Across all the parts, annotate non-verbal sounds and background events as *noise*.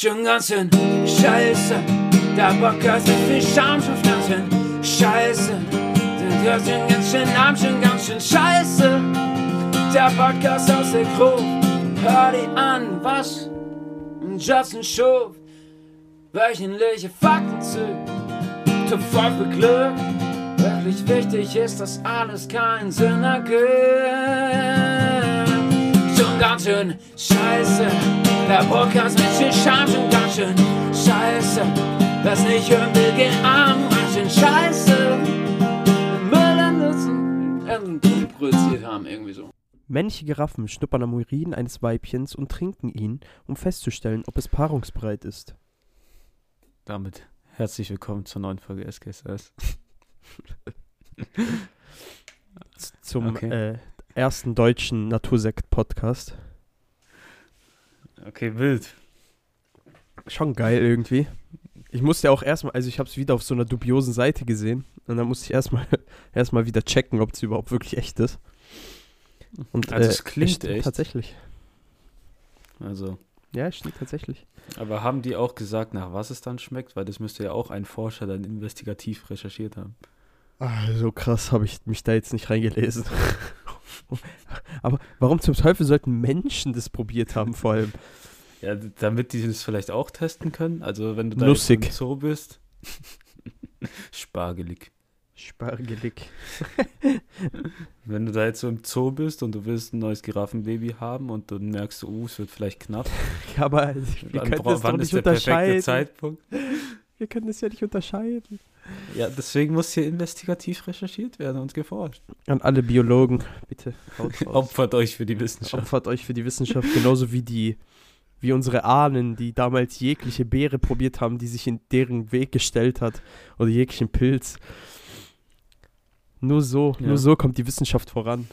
Schon ganz schön scheiße. Der Podcast ist viel Scham schon ganz schön scheiße. Der schon ganz schön arm, schon ganz schön scheiße. Der Podcast aus der Gruppe. Hör die an, was Justin Schuf. Wöchentliche Fakten zu. Top 5 beglückt. Wirklich wichtig ist, dass alles keinen Sinn ergibt. Schon ganz schön scheiße. Der Podcast mit viel Scham schon ganz schön scheiße. Was nicht hören will, geht arm, ganz schön scheiße. Müll produziert haben, irgendwie so. Männliche Giraffen schnuppern am Urin eines Weibchens und trinken ihn, um festzustellen, ob es paarungsbereit ist. Damit herzlich willkommen zur neuen Folge SKSS. *laughs* Zum Okay. äh, ersten deutschen Natursekt-Podcast. Okay, wild. Schon geil irgendwie. Ich musste auch erstmal, also ich habe es wieder auf so einer dubiosen Seite gesehen und dann musste ich erstmal *laughs* erstmal wieder checken, ob es überhaupt wirklich echt ist. Und, Also äh, es klingt stimmt echt. Tatsächlich. Also, Ja, es stimmt tatsächlich. aber haben die auch gesagt, nach was es dann schmeckt? Weil das müsste ja auch ein Forscher dann investigativ recherchiert haben. Ah, so krass habe ich mich da jetzt nicht reingelesen. *laughs* Aber warum zum Teufel sollten Menschen das probiert haben, vor allem? Ja, damit die das vielleicht auch testen können. Also, wenn du da Nussig. im Zoo bist. *laughs* Spargelig. Spargelig. *laughs* Wenn du da jetzt so im Zoo bist und du willst ein neues Giraffenbaby haben und dann merkst du, uh, es wird vielleicht knapp. *laughs* Ja, aber wir können das doch wann nicht ist der perfekte unterscheiden. Zeitpunkt? Wir können das ja nicht unterscheiden. Ja, deswegen muss hier investigativ recherchiert werden und geforscht. An alle Biologen, bitte. *laughs* Opfert euch für die Wissenschaft. Opfert euch für die Wissenschaft, genauso wie die, wie unsere Ahnen, die damals jegliche Beere probiert haben, die sich in deren Weg gestellt hat. Oder jeglichen Pilz. Nur so, Ja. nur so kommt die Wissenschaft voran.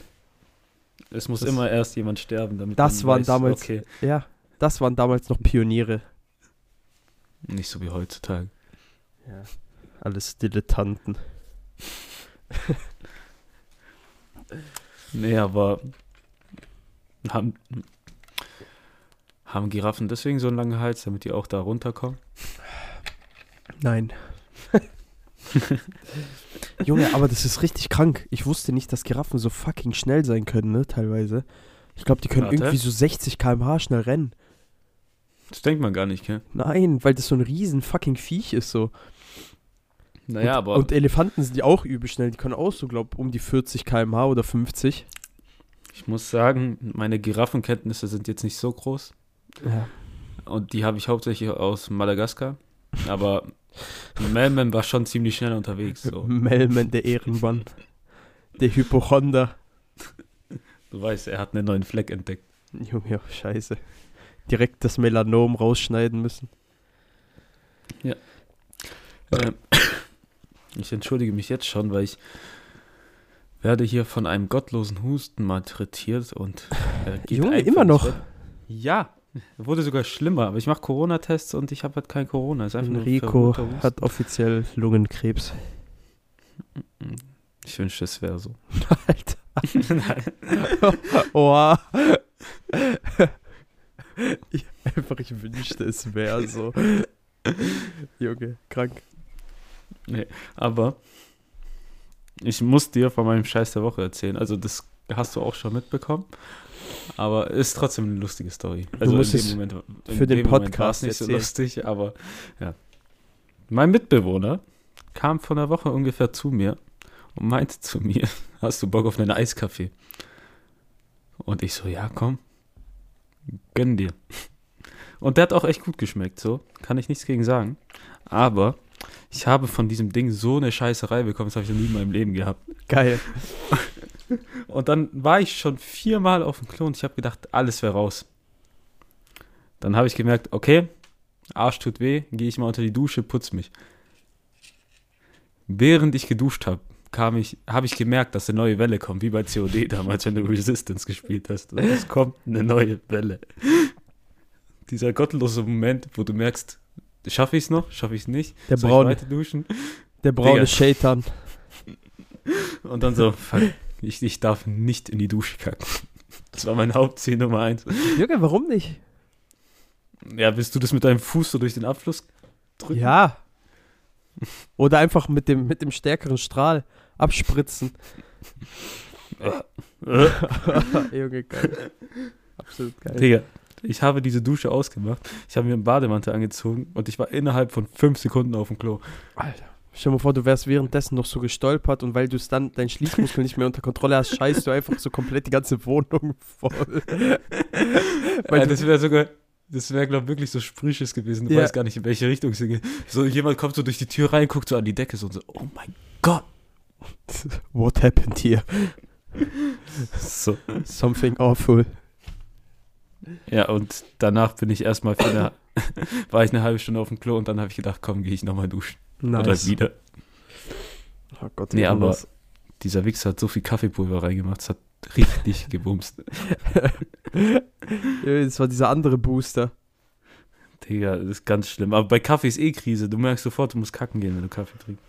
Es muss Das- immer erst jemand sterben, damit Das man waren weiß, damals- okay, Ja, das waren damals noch Pioniere. nicht so wie heutzutage. Ja. Alles Dilettanten. Nee, aber haben, haben Giraffen deswegen so einen langen Hals, damit die auch da runterkommen? Nein. Junge, aber das ist richtig krank. Ich wusste nicht, dass Giraffen so fucking schnell sein können, ne, teilweise. Ich glaube, die können Warte. irgendwie so 60 km/h schnell rennen. Das denkt man gar nicht, gell? Nein, weil das so ein riesen fucking Viech ist so. Naja, und, aber Und Elefanten sind ja auch übel schnell. Die können auch so, glaub, um die 40 km/h oder 50. ich muss sagen, meine Giraffenkenntnisse sind jetzt nicht so groß. Ja. Und die habe ich hauptsächlich aus Madagaskar. Aber Melman war schon ziemlich schnell unterwegs. So. *laughs* Melman, der Ehrenmann. der Hypochonder. Du weißt, er hat einen neuen Fleck entdeckt. Junge, oh, scheiße. Direkt das Melanom rausschneiden müssen. Ähm, ich entschuldige mich jetzt schon, weil ich werde hier von einem gottlosen Husten malträtiert und er *laughs* geht Junge, immer noch? Ja, wurde sogar schlimmer, aber ich mache Corona-Tests und ich habe halt kein Corona. Ist Enrico hat offiziell Lungenkrebs. Ich wünschte, es wäre so. *laughs* Alter. Nein. *laughs* Oha. ich, einfach, ich wünschte, es wäre so. Junge, krank. Aber ich muss dir von meinem Scheiß der Woche erzählen. Also das hast du auch schon mitbekommen. Aber ist trotzdem eine lustige Story. Also musst in dem Moment, in für den dem war Podcast es nicht so lustig, aber ja. Mein Mitbewohner kam vor einer Woche ungefähr zu mir und meinte zu mir, *laughs* hast du Bock auf einen Eiskaffee? Und ich so, ja, komm, gönn dir. Und der hat auch echt gut geschmeckt, so, kann ich nichts gegen sagen. Aber ich habe von diesem Ding so eine Scheißerei bekommen, das habe ich noch nie in meinem Leben gehabt. Geil. *laughs* Und dann war ich schon viermal auf dem Klo und ich habe gedacht, alles wäre raus. Dann habe ich gemerkt, okay, Arsch tut weh, gehe ich mal unter die Dusche, putz mich. Während ich geduscht habe, kam ich, habe ich gemerkt, dass eine neue Welle kommt, wie bei COD *laughs* damals, wenn du Resistance gespielt hast. Es kommt eine neue Welle. Dieser gottlose Moment, wo du merkst, schaffe ich es noch, schaffe ich es nicht, Der soll braune, duschen? der braune. Shaitan. *laughs* Und dann so, fuck, ich, ich darf nicht in die Dusche kacken. Das war mein Hauptziel Nummer eins. Junge, warum nicht? Ja, willst du das mit deinem Fuß so durch den Abfluss drücken? Ja. Oder einfach mit dem, mit dem stärkeren Strahl abspritzen. *laughs* Junge, geil. Absolut geil. Digga, ich habe diese Dusche ausgemacht. Ich habe mir einen Bademantel angezogen und ich war innerhalb von fünf Sekunden auf dem Klo. Alter. Stell dir mal vor, du wärst währenddessen noch so gestolpert und weil du es dann, dein Schließmuskel nicht mehr unter Kontrolle hast, scheißt du einfach so komplett die ganze Wohnung voll. *laughs* Weil Ja, das wäre sogar, das wäre, glaube ich, wirklich so Sprüches gewesen. Du Ja. weißt gar nicht, in welche Richtung es geht. So, jemand kommt so durch die Tür rein, guckt so an die Decke so und so, oh mein Gott. *laughs* What happened here? So. Something awful. Ja, und danach bin ich erstmal für eine, *laughs* war ich eine halbe Stunde auf dem Klo und dann habe ich gedacht, komm, gehe ich nochmal duschen. Oder Nice. wieder. Oh Gott, Nee, aber irgendwas. dieser Wichser hat so viel Kaffeepulver reingemacht, es hat richtig *laughs* gebumst. Das war dieser andere Booster. Digga, das ist ganz schlimm. Aber bei Kaffee ist eh Krise. Du merkst sofort, du musst kacken gehen, wenn du Kaffee trinkst.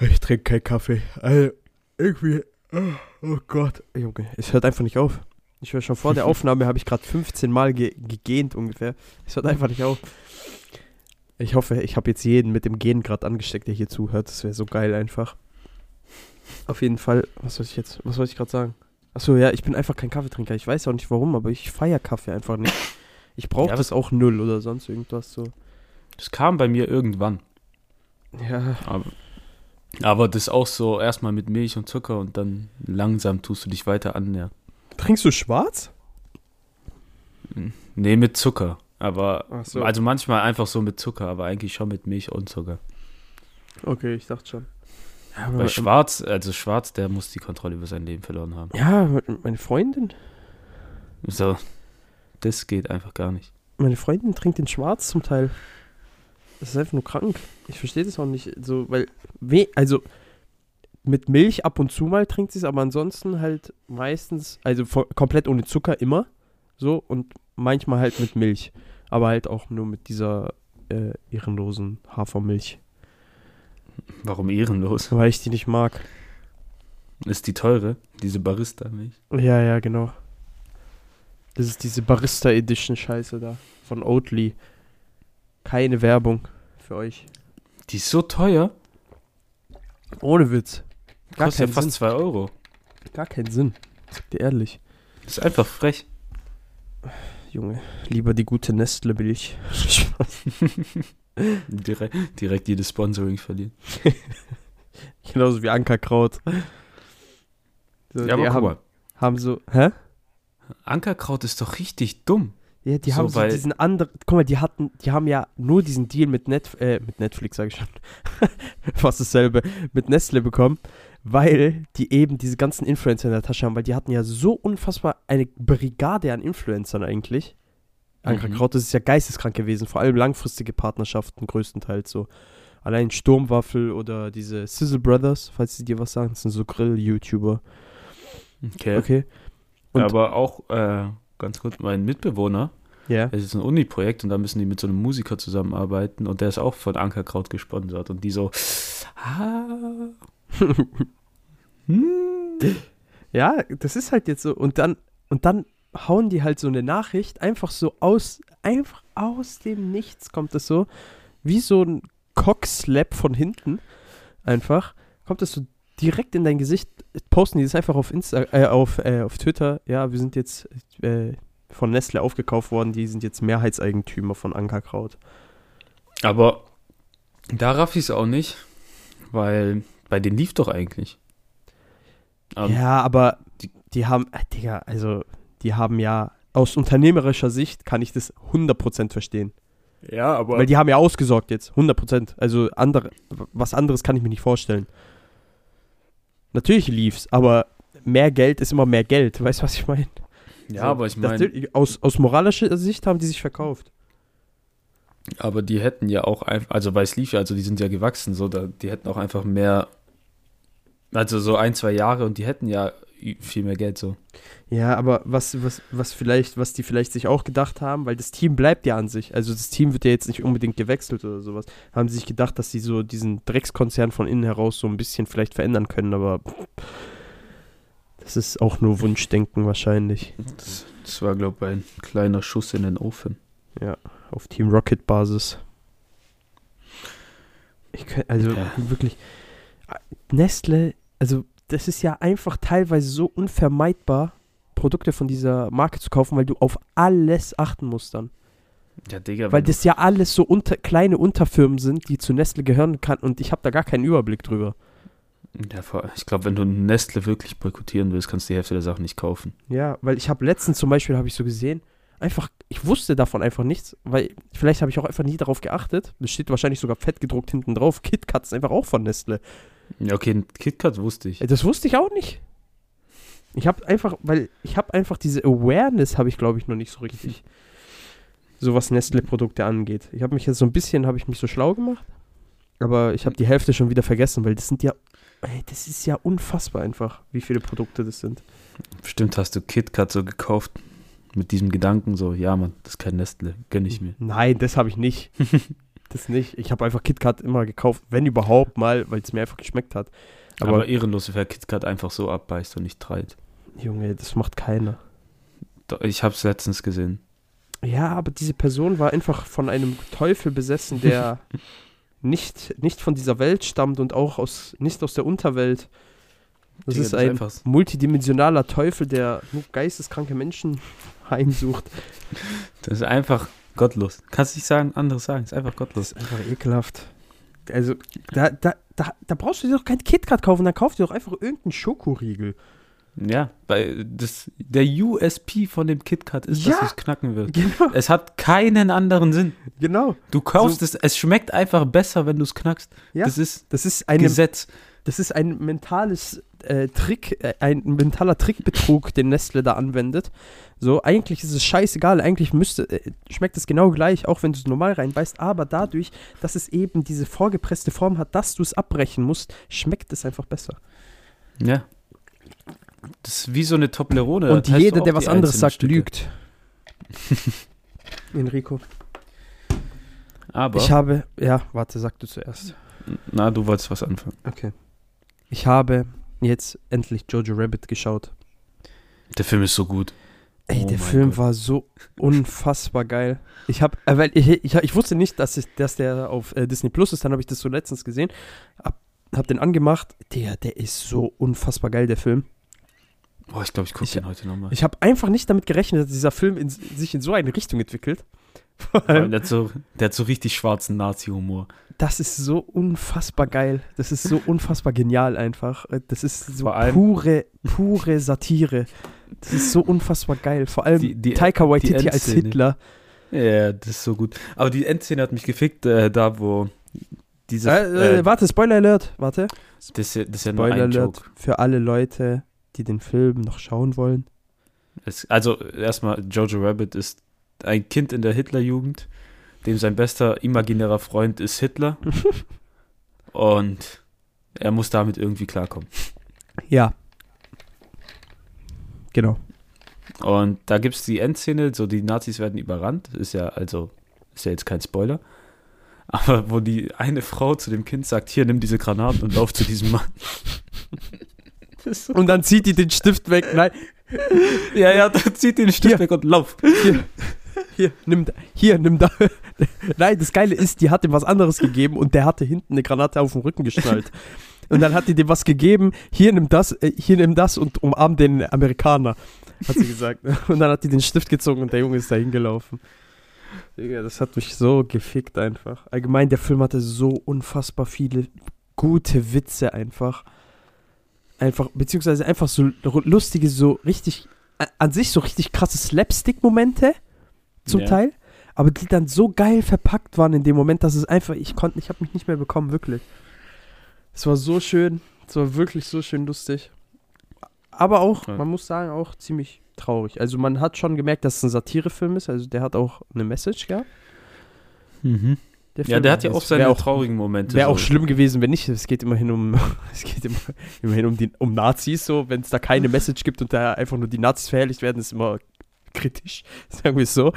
Ich trinke keinen Kaffee. Also, irgendwie. Oh, oh Gott. Junge, es hört einfach nicht auf. Ich höre schon vor der *laughs* Aufnahme, habe ich gerade 15 Mal ge gegähnt ungefähr. Es hört einfach nicht auf. Ich hoffe, ich habe jetzt jeden mit dem Gehen gerade angesteckt, der hier zuhört. Das wäre so geil einfach. Auf jeden Fall, was soll ich jetzt, was soll ich gerade sagen? Achso, ja, ich bin einfach kein Kaffeetrinker. Ich weiß auch nicht warum, aber ich feiere Kaffee einfach nicht. Ich brauche Ja, das auch null oder sonst irgendwas so. Das kam bei mir irgendwann. Ja, Aber, aber das auch so erstmal mit Milch und Zucker und dann langsam tust du dich weiter annähern. Trinkst du schwarz? Nee, mit Zucker. Aber, so. also manchmal einfach so mit Zucker, aber eigentlich schon mit Milch und Zucker. Okay, ich dachte schon. Ja, Bei Schwarz, also Schwarz, der muss die Kontrolle über sein Leben verloren haben. Ja, meine Freundin. So, das geht einfach gar nicht. Meine Freundin trinkt den Schwarz zum Teil. Das ist einfach nur krank. Ich verstehe das auch nicht. So, weil, we also mit Milch ab und zu mal trinkt sie es, aber ansonsten halt meistens, also komplett ohne Zucker immer. So und manchmal halt mit Milch. Aber halt auch nur mit dieser äh, ehrenlosen Hafermilch. Warum ehrenlos? Weil ich die nicht mag. Ist die teure, diese Barista-Milch? Ja, ja, genau. Das ist diese Barista Edition Scheiße da. Von Oatly. Keine Werbung für euch. Die ist so teuer. Ohne Witz. Gar Kostet ja fast Sinn. 2 Euro. Gar keinen Sinn. Sag dir ehrlich. Das ist einfach frech. Junge, lieber die gute Nestle-Milch. *laughs* Direkt, direkt jedes Sponsoring verlieren. *laughs* Genauso wie Ankerkraut. So, Ja, aber guck haben, mal. haben so, hä? Ankerkraut ist doch richtig dumm. Ja, die So, haben so weil- diesen anderen, guck mal, die hatten, die haben ja nur diesen Deal mit Net, äh, mit Netflix, sag ich schon, *laughs* fast dasselbe, mit Nestle bekommen, weil die eben diese ganzen Influencer in der Tasche haben, weil die hatten ja so unfassbar eine Brigade an Influencern eigentlich. Ankerkraut, das ist ja geisteskrank gewesen, vor allem langfristige Partnerschaften größtenteils so. Allein Sturmwaffel oder diese Sizzle Brothers, falls sie dir was sagen, das sind so Grill-YouTuber. Okay. Okay. Und- Aber auch, äh, ganz kurz, mein Mitbewohner, Ja. es ist ein Uni-Projekt und da müssen die mit so einem Musiker zusammenarbeiten und der ist auch von Ankerkraut gesponsert und die so, ah, *laughs* hm. Ja, das ist halt jetzt so. Und dann, und dann hauen die halt so eine Nachricht einfach so aus, einfach aus dem Nichts kommt das so, wie so ein Cockslap von hinten. Einfach kommt das so direkt in dein Gesicht. Posten die das einfach auf Insta, äh, auf, äh, auf Twitter. Ja, wir sind jetzt äh, von Nestle aufgekauft worden. Die sind jetzt Mehrheitseigentümer von Ankerkraut. Aber da raff ich es auch nicht, weil bei denen lief doch eigentlich. Ähm, ja, aber die, die haben, äh, Digga, also die haben ja aus unternehmerischer Sicht kann ich das 100% verstehen. ja, aber Weil die haben ja ausgesorgt jetzt, 100%. Also andere, was anderes kann ich mir nicht vorstellen. Natürlich lief's, aber mehr Geld ist immer mehr Geld. Weißt du, was ich meine? Ja, So, aber ich meine, Aus, aus moralischer Sicht haben die sich verkauft. aber die hätten ja auch einfach, also weil es lief ja, also die sind ja gewachsen, so, da, die hätten auch einfach mehr, also so ein, zwei Jahre und die hätten ja viel mehr Geld so. Ja, aber was, was, was vielleicht, was die vielleicht sich auch gedacht haben, weil das Team bleibt ja an sich. Also das Team wird ja jetzt nicht unbedingt gewechselt oder sowas. Haben sie sich gedacht, dass sie so diesen Dreckskonzern von innen heraus so ein bisschen vielleicht verändern können, aber das ist auch nur Wunschdenken wahrscheinlich. Das, das war, glaube ich, ein kleiner Schuss in den Ofen. auf Team Rocket Basis. Ich könnt, also Ja. wirklich Nestle, also das ist ja einfach teilweise so unvermeidbar, Produkte von dieser Marke zu kaufen, weil du auf alles achten musst dann. Ja, Digga, Weil das ja alles so unter, kleine Unterfirmen sind, die zu Nestle gehören kann und ich habe da gar keinen Überblick drüber. Ja, ich glaube, wenn du Nestle wirklich boykottieren willst, kannst du die Hälfte der Sachen nicht kaufen. Ja, weil ich habe letztens zum Beispiel, habe ich so gesehen, einfach, ich wusste davon einfach nichts, weil vielleicht habe ich auch einfach nie darauf geachtet. Das steht wahrscheinlich sogar fett gedruckt hinten drauf. KitKat ist einfach auch von Nestle. Ja, okay, KitKat wusste ich. Ey, Das wusste ich auch nicht. Ich habe einfach, weil ich habe einfach diese Awareness, habe ich glaube ich noch nicht so richtig. *laughs* So was Nestle-Produkte angeht. Ich habe mich jetzt so ein bisschen, habe ich mich so schlau gemacht, aber ich habe die Hälfte schon wieder vergessen, weil das sind ja, ey, das ist ja unfassbar einfach, wie viele Produkte das sind. Bestimmt hast du KitKat so gekauft mit diesem Gedanken, so, ja, Mann, das ist kein Nestle, gönn ich mir. Nein, das habe ich nicht. *laughs* das nicht. Ich habe einfach KitKat immer gekauft, wenn überhaupt mal, weil es mir einfach geschmeckt hat. Aber, Aber, ehrenlos, wer KitKat einfach so abbeißt und nicht treibt. Junge, das macht keiner. Ich hab's letztens gesehen. Ja, aber diese Person war einfach von einem Teufel besessen, der *laughs* nicht, nicht von dieser Welt stammt und auch aus, nicht aus der Unterwelt. Das Digga, ist ein einfach, multidimensionaler Teufel, der nur geisteskranke Menschen *laughs* heimsucht. das ist einfach gottlos. Kannst nicht sagen, anderes sagen, ist einfach Das gottlos. ist einfach ekelhaft. Also, da, da, da, da brauchst du dir doch kein KitKat kaufen, dann kauf dir doch einfach irgendeinen Schokoriegel. Ja, weil das, der USP von dem KitKat ist, Ja. dass es knacken wird. Genau, Es hat keinen anderen Sinn. genau. Du kaufst es, es schmeckt einfach besser, wenn du es knackst. Ja. Das ist Das ist eine Gesetz. Das ist ein mentales äh, Trick, äh, ein mentaler Trickbetrug, den Nestle da anwendet. So, eigentlich ist es scheißegal, eigentlich müsste, äh, schmeckt es genau gleich, auch wenn du es normal reinbeißt, aber dadurch, dass es eben diese vorgepresste Form hat, dass du es abbrechen musst, schmeckt es einfach besser. Ja. Das ist wie so eine Toblerone. Und jeder, der was anderes sagt, Stücke. lügt. *laughs* Enrico. Aber, Ich habe, ja, warte, sag du zuerst. na, du wolltest was anfangen. Okay. Ich habe jetzt endlich Jojo Rabbit geschaut. Der Film ist so gut. Ey, Oh der Film Gott. war so *laughs* unfassbar geil. Ich habe, äh, weil ich, ich, ich wusste nicht, dass, ich, dass der auf äh, Disney Plus ist. Dann habe ich das so letztens gesehen. Hab, hab den angemacht. Der, der ist so unfassbar geil, der Film. Boah, ich glaube, ich gucke den heute nochmal. Ich habe einfach nicht damit gerechnet, dass dieser Film in, sich in so eine Richtung entwickelt. *laughs* Allem, Der hat, so, der hat so richtig schwarzen Nazi-Humor. das ist so unfassbar geil. Das ist so unfassbar genial einfach. Äh, Das ist so pure, pure Satire. Das ist so unfassbar geil. Vor allem Die- die- Taika Waititi als. Hitler. Ja, das ist so gut. Aber die Endszene hat mich gefickt, äh, da wo diese. Äh, äh, äh, warte, Spoiler Alert. Warte. das, das ist ja nur Spoiler ein Alert Joke. für alle Leute, die den Film noch schauen wollen. Es, also, erstmal, Jojo Rabbit ist ein Kind in der Hitlerjugend, dem sein bester imaginärer Freund ist Hitler. *laughs* und er muss damit irgendwie klarkommen. Ja. Genau. Und da gibt es die Endszene, so die Nazis werden überrannt. Ist ja, also, ist ja jetzt kein Spoiler. Aber wo die eine Frau zu dem Kind sagt, hier, nimm diese Granaten und lauf zu diesem Mann. *laughs* Und dann zieht die den Stift weg. Nein, ja, ja, dann zieht den Stift Hier. weg und lauf. hier, hier, nimm da. Hier, nimm da. Nein, das Geile ist, die hat ihm was anderes gegeben und der hatte hinten eine Granate auf dem Rücken geschnallt. Und dann hat die dem was gegeben, hier nimm das, äh, hier nimm das und umarm den Amerikaner, hat sie gesagt. Und dann hat die den Stift gezogen und der Junge ist da hingelaufen. Digga, das hat mich so gefickt einfach. Allgemein, der Film hatte so unfassbar viele gute Witze einfach. Einfach, beziehungsweise einfach so lustige, so richtig, an sich so richtig krasse Slapstick-Momente zum Ja. Teil, aber die dann so geil verpackt waren in dem Moment, dass es einfach, ich konnte, ich habe mich nicht mehr bekommen, wirklich. Es war so schön, es war wirklich so schön lustig. Aber auch, Ja. man muss sagen, auch ziemlich traurig. Also man hat schon gemerkt, dass es ein Satirefilm ist, also der hat auch eine Message gehabt. Mhm. Ja, Film. der hat ja auch seine auch, traurigen Momente. Wäre auch so. schlimm gewesen, wenn nicht. Es geht immerhin um, *laughs* es geht immer, immerhin um, die, um Nazis so. Wenn es da keine *laughs* Message gibt und da einfach nur die Nazis verherrlicht werden, ist immer kritisch, *laughs* sagen wir es so.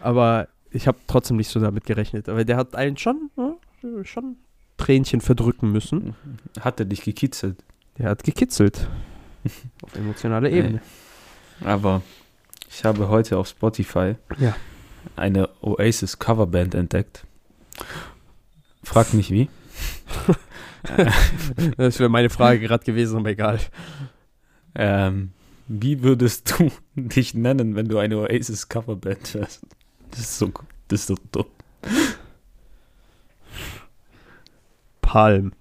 Aber ich habe trotzdem nicht so damit gerechnet. Aber der hat einen schon, ja, schon Tränchen verdrücken müssen. Hat er dich gekitzelt. Der hat gekitzelt. Auf emotionaler Nee. Ebene. Aber ich habe heute auf Spotify Ja. eine Oasis Coverband entdeckt. Frag nicht wie. *laughs* Das wäre meine Frage gerade gewesen, aber egal. Ähm, wie würdest du *laughs* dich nennen, wenn du eine Oasis Coverband wärst? Das ist so, das ist so dumm. Palm.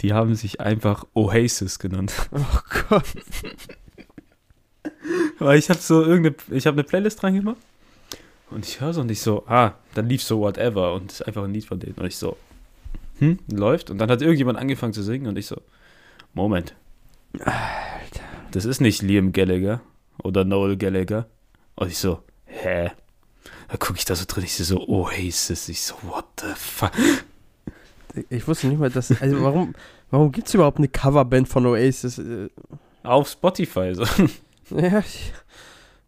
Die haben sich einfach Oasis genannt. Oh Gott. *laughs* Weil ich habe so irgendeine, ich habe eine Playlist dran gemacht und ich höre so und ich so, ah, dann lief so Whatever und ist einfach ein Lied von denen und ich so, hm, läuft und dann hat irgendjemand angefangen zu singen und ich so, Moment, Alter. das ist nicht Liam Gallagher oder Noel Gallagher und ich so, hä? Da gucke ich da so drin, ich so, Oasis, ich so, what the fuck? Ich wusste nicht mal, dass. Also, warum, warum gibt es überhaupt eine Coverband von Oasis? Auf Spotify so. *laughs* Ja,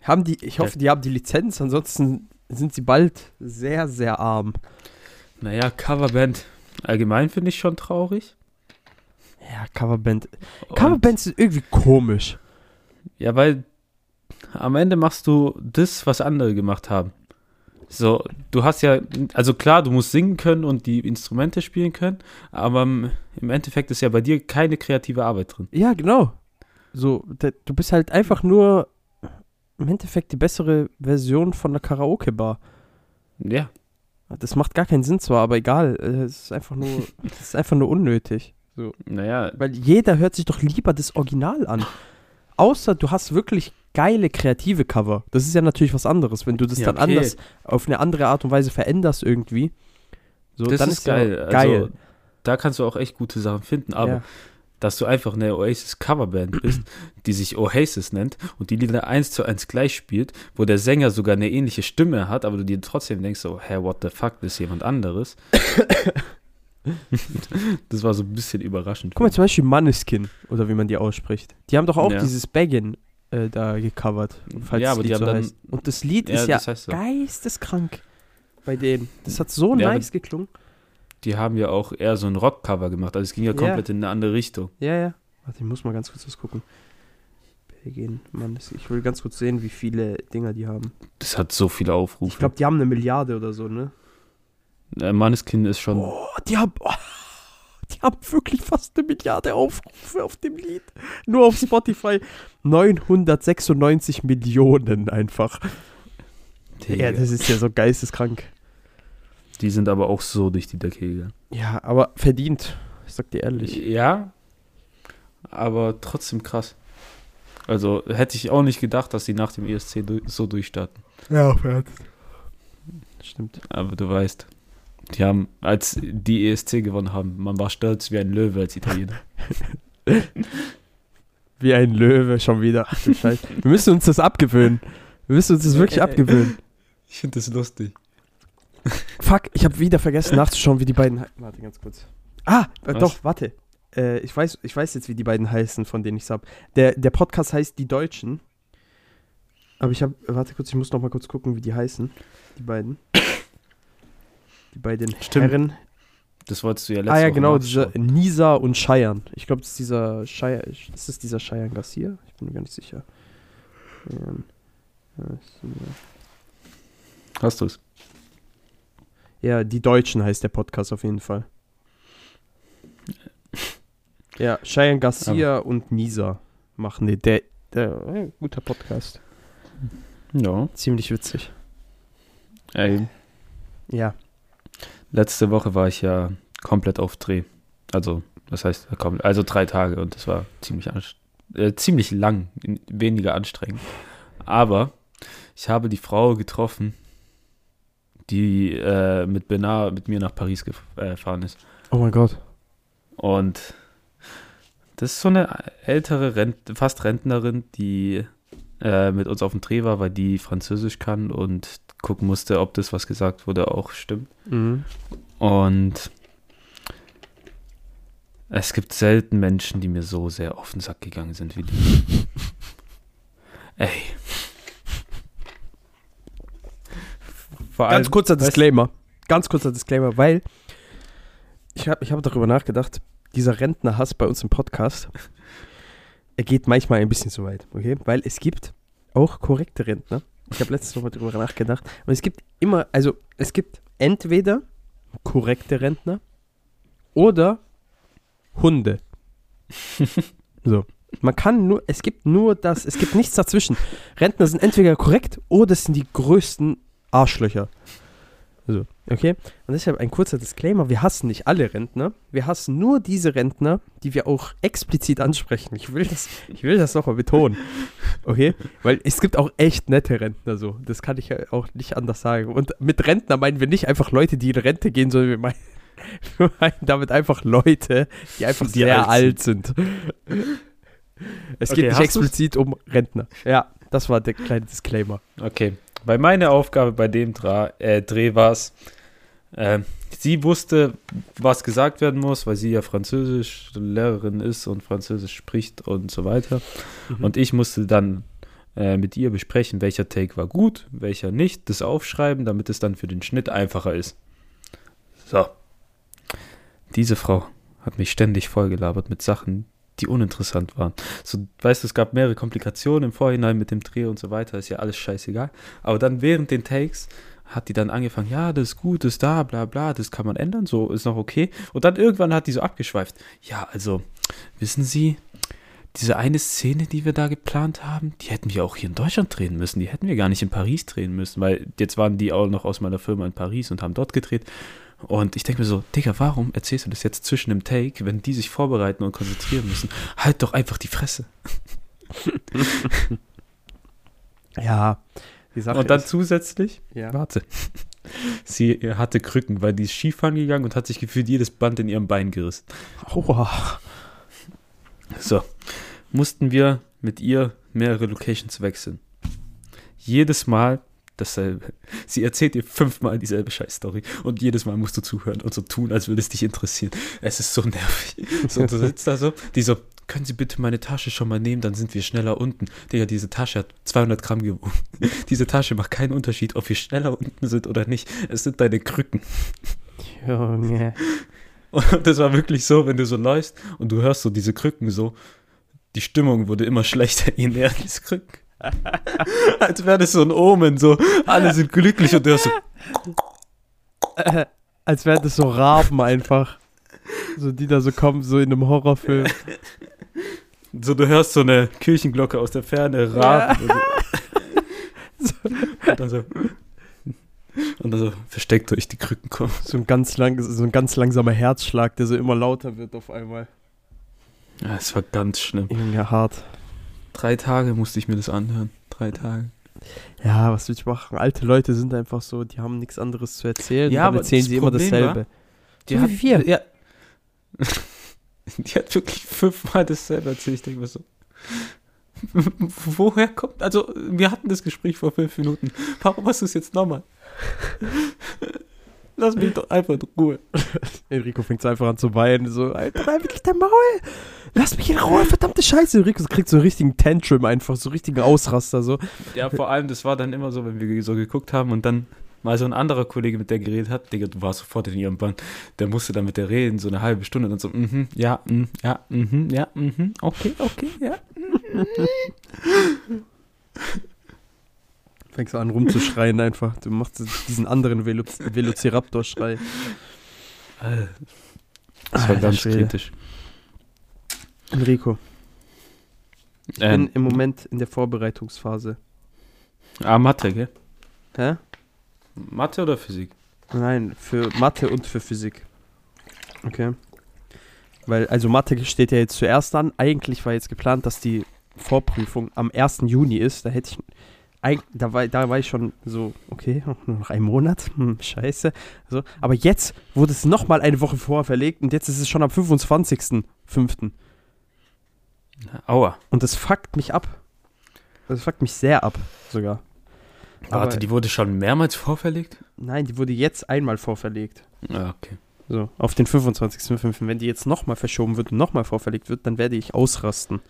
haben die, ich hoffe, die haben die Lizenz, ansonsten sind sie bald sehr, sehr arm. Naja, Coverband allgemein finde ich schon traurig. Ja, Coverband. Und- Coverbands ist irgendwie komisch. Ja, weil am Ende machst du das, was andere gemacht haben. So, du hast ja, also klar, du musst singen können und die Instrumente spielen können, aber im Endeffekt ist ja bei dir keine kreative Arbeit drin. Ja, genau. So, du bist halt einfach nur im Endeffekt die bessere Version von der Karaoke-Bar. Ja, Das macht gar keinen Sinn zwar, aber egal. äh, Es ist einfach nur, *laughs* es ist einfach nur unnötig. naja, Weil jeder hört sich doch lieber das Original an. Außer du hast wirklich geile kreative Cover. Das ist ja natürlich was anderes, wenn du das Ja, dann okay. anders auf eine andere Art und Weise veränderst irgendwie. So, das dann ist ja geil. geil. Also, da kannst du auch echt gute Sachen finden, aber Ja. Dass du einfach eine Oasis-Coverband bist, die sich Oasis nennt und die Lieder eins zu eins gleich spielt, wo der Sänger sogar eine ähnliche Stimme hat, aber du dir trotzdem denkst so, hä, what the fuck, das ist jemand anderes. *laughs* das war so ein bisschen überraschend. Guck mal, zum Beispiel Manneskin, oder wie man die ausspricht. Die haben doch auch Ja. dieses Baggin äh, da gecovert. Falls Ja, aber die so dann- heißt. Und das Lied Ja, ist ja das heißt so. geisteskrank bei denen. Das hat so Ja, nice geklungen. Die haben ja auch eher so ein Rockcover gemacht, also es ging ja Ja. komplett in eine andere Richtung. Ja, ja. Warte, ich muss mal ganz kurz was gucken. Baggin, Manneskin. Ich will ganz kurz sehen, wie viele Dinger die haben. Das hat so viele Aufrufe. Ich glaube, die haben eine Milliarde oder so, ne? äh, Maneskin ist schon, Oh, die haben. Oh, *laughs* die haben wirklich fast eine Milliarde Aufrufe auf dem Lied. Nur auf Spotify *laughs* 996 Millionen einfach. Ja, das ist ja so geisteskrank. Die sind aber auch so durch die Decke gegangen. Ja, aber verdient. Ich sag dir ehrlich. Ja, aber trotzdem krass. Also hätte ich auch nicht gedacht, dass die nach dem ESC so durchstarten. Ja, Stimmt. Aber du weißt, die haben, als die ESC gewonnen haben, man war stolz wie ein Löwe als Italiener. *laughs* Wie ein Löwe schon wieder. Wir müssen uns das abgewöhnen. Wir müssen uns das wirklich abgewöhnen. Ich finde das lustig. *laughs* Fuck, ich habe wieder vergessen nachzuschauen, wie die beiden. Warte ganz kurz. Ah, äh, doch, warte. Äh, ich, weiß, ich weiß jetzt, wie die beiden heißen, von denen ich es habe. Der, der Podcast heißt Die Deutschen. Aber ich habe. Warte kurz, ich muss noch mal kurz gucken, wie die heißen. Die beiden. Die beiden Stimmt. Herren. Das wolltest du ja letzte Ah ja, Woche genau, dieser. Nisa und Cheyenne. Ich glaube, das ist dieser Cheyenne. Ist das dieser Cheyenne Garcia? Ich bin mir gar nicht sicher. Garcia. Hast du es? Ja, die Deutschen heißt der Podcast auf jeden Fall. *laughs* Ja, Cheyenne Garcia und Nisa machen die. Der, der guter Podcast. Ja. Ziemlich witzig. Ey, Ja. letzte Woche war ich ja komplett auf Dreh. Also, das heißt, also drei Tage und das war ziemlich, äh, ziemlich lang, weniger anstrengend. Aber ich habe die Frau getroffen, die äh, mit Benar mit mir nach Paris äh, gefahren ist. Oh mein Gott. Und das ist so eine ältere, Rent fast Rentnerin, die äh, mit uns auf dem Dreh war, weil die Französisch kann und gucken musste, ob das, was gesagt wurde, auch stimmt. Mhm. Und es gibt selten Menschen, die mir so sehr auf den Sack gegangen sind wie die. *laughs* Ey. Vor Ganz allem- kurzer weißt- Disclaimer. Ganz kurzer Disclaimer, weil ich habe ich hab darüber nachgedacht, dieser Rentnerhass bei uns im Podcast, *laughs* er geht manchmal ein bisschen zu weit, okay? Weil es gibt auch korrekte Rentner, Ich habe letztens noch mal drüber nachgedacht. Und es gibt immer, also es gibt entweder korrekte Rentner oder Hunde. *laughs* so. Man kann nur, es gibt nur das, es gibt nichts dazwischen. Rentner sind entweder korrekt oder es sind die größten Arschlöcher. So, okay? Und deshalb ein kurzer Disclaimer: Wir hassen nicht alle Rentner. Wir hassen nur diese Rentner, die wir auch explizit ansprechen. Ich will das, ich will das nochmal betonen. Okay? Weil es gibt auch echt nette Rentner so. Das kann ich ja auch nicht anders sagen. Und mit Rentner meinen wir nicht einfach Leute, die in Rente gehen, sondern wir meinen, *laughs* wir meinen damit einfach Leute, die einfach Die sehr alt alt sind. Es Okay, geht nicht hast du's? explizit um Rentner. Ja, das war der kleine Disclaimer. Okay. Bei meiner Aufgabe bei dem Dra äh, Dreh war es, äh, sie wusste, was gesagt werden muss, weil sie ja Französisch Lehrerin ist und Französisch spricht und so weiter. Mhm. Und ich musste dann äh, mit ihr besprechen, welcher Take war gut, welcher nicht, das aufschreiben, damit es dann für den Schnitt einfacher ist. So. Diese Frau hat mich ständig vollgelabert mit Sachen, die uninteressant waren. So, weißt du, es gab mehrere Komplikationen im Vorhinein mit dem Dreh und so weiter, ist ja alles scheißegal. Aber dann während den Takes hat die dann angefangen, ja, das ist gut, das ist da, bla bla, das kann man ändern, so ist noch okay. Und dann irgendwann hat die so abgeschweift. Ja, also, wissen Sie, diese eine Szene, die wir da geplant haben, die hätten wir auch hier in Deutschland drehen müssen. Die hätten wir gar nicht in Paris drehen müssen, weil jetzt waren die auch noch aus meiner Firma in Paris und haben dort gedreht. Und ich denke mir so, Digga, warum erzählst du das jetzt zwischen dem Take, wenn die sich vorbereiten und konzentrieren müssen? Halt doch einfach die Fresse. *laughs* Ja, die Sache und dann ist, zusätzlich, ja. warte, sie hatte Krücken, weil die ist Skifahren gegangen und hat sich gefühlt jedes Band in ihrem Bein gerissen. Aua. So, mussten wir mit ihr mehrere Locations wechseln. Jedes Mal dasselbe. Sie erzählt dir fünfmal dieselbe Scheißstory und jedes Mal musst du zuhören und so tun, als würde es dich interessieren. Es ist so nervig. So, und du sitzt da so, die so, können Sie bitte meine Tasche schon mal nehmen, dann sind wir schneller unten. Digga, diese Tasche hat 200 Gramm gewogen. *laughs* Diese Tasche macht keinen Unterschied, ob wir schneller unten sind oder nicht. Es sind deine Krücken. Junge. Und das war wirklich so, wenn du so läufst und du hörst so diese Krücken so, die Stimmung wurde immer schlechter, je näher diese Krücken. *laughs* Als wäre das so ein Omen, so, alle sind glücklich und du hörst so, Äh, *laughs* als wären das so Raben einfach. So, die da so kommen, so in einem Horrorfilm. so du hörst so eine Kirchenglocke aus der Ferne raben. Und dann so, und dann so versteckt durch die Krücken kommen. So ein ganz lang, so ein ganz langsamer Herzschlag, der so immer lauter wird auf einmal. Ja, es war ganz schlimm. Junge, hart. Drei Tage musste ich mir das anhören. Drei Tage. Ja, was will ich machen? Alte Leute sind einfach so, die haben nichts anderes zu erzählen. Ja, aber erzählen sie immer Problem dasselbe. Die So hat, wie wir. Ja. *laughs* Die hat wirklich fünfmal dasselbe erzählt. Ich denke mir so. Woher kommt. Also, wir hatten das Gespräch vor fünf Minuten. Warum hast du es jetzt nochmal? Lass mich doch einfach in Ruhe. *laughs* Enrico fängt einfach an zu weinen. So, Alter, nein, *laughs* wirklich dein Maul. Lass mich in Ruhe, verdammte Scheiße. Enrico kriegt so einen richtigen Tantrum einfach, so einen richtigen Ausraster. So. Ja, vor allem, das war dann immer so, wenn wir so geguckt haben und dann mal so ein anderer Kollege mit der geredet hat, Digga, du warst sofort in ihrem Band, der musste dann mit der reden, so eine halbe Stunde und dann so, mhm, ja, mhm, ja, mhm, ja, mhm, okay, okay, ja. *laughs* Fängst du an rumzuschreien einfach. Du machst diesen anderen Velo Velociraptor-Schrei. Das war ganz Schwede. kritisch. Enrico, ich Ähm, bin im Moment in der Vorbereitungsphase. ah, Mathe, gell? Hä? Mathe oder Physik? Nein, für Mathe und für Physik. Okay. Weil, also Mathe steht ja jetzt zuerst an. Eigentlich war jetzt geplant, dass die Vorprüfung am 1. Juni ist. Da hätte ich. Da war, da war ich schon so, okay, nur *laughs* noch ein Monat. *laughs* Hm, scheiße. So. Aber jetzt wurde es nochmal eine Woche vorher verlegt und jetzt ist es schon am 25.05. Aua. Und das fuckt mich ab. Das fuckt mich sehr ab, sogar. Warte, die wurde schon mehrmals vorverlegt? Nein, die wurde jetzt einmal vorverlegt. Ah, okay. So, auf den 25.05. Wenn die jetzt nochmal verschoben wird und nochmal vorverlegt wird, dann werde ich ausrasten.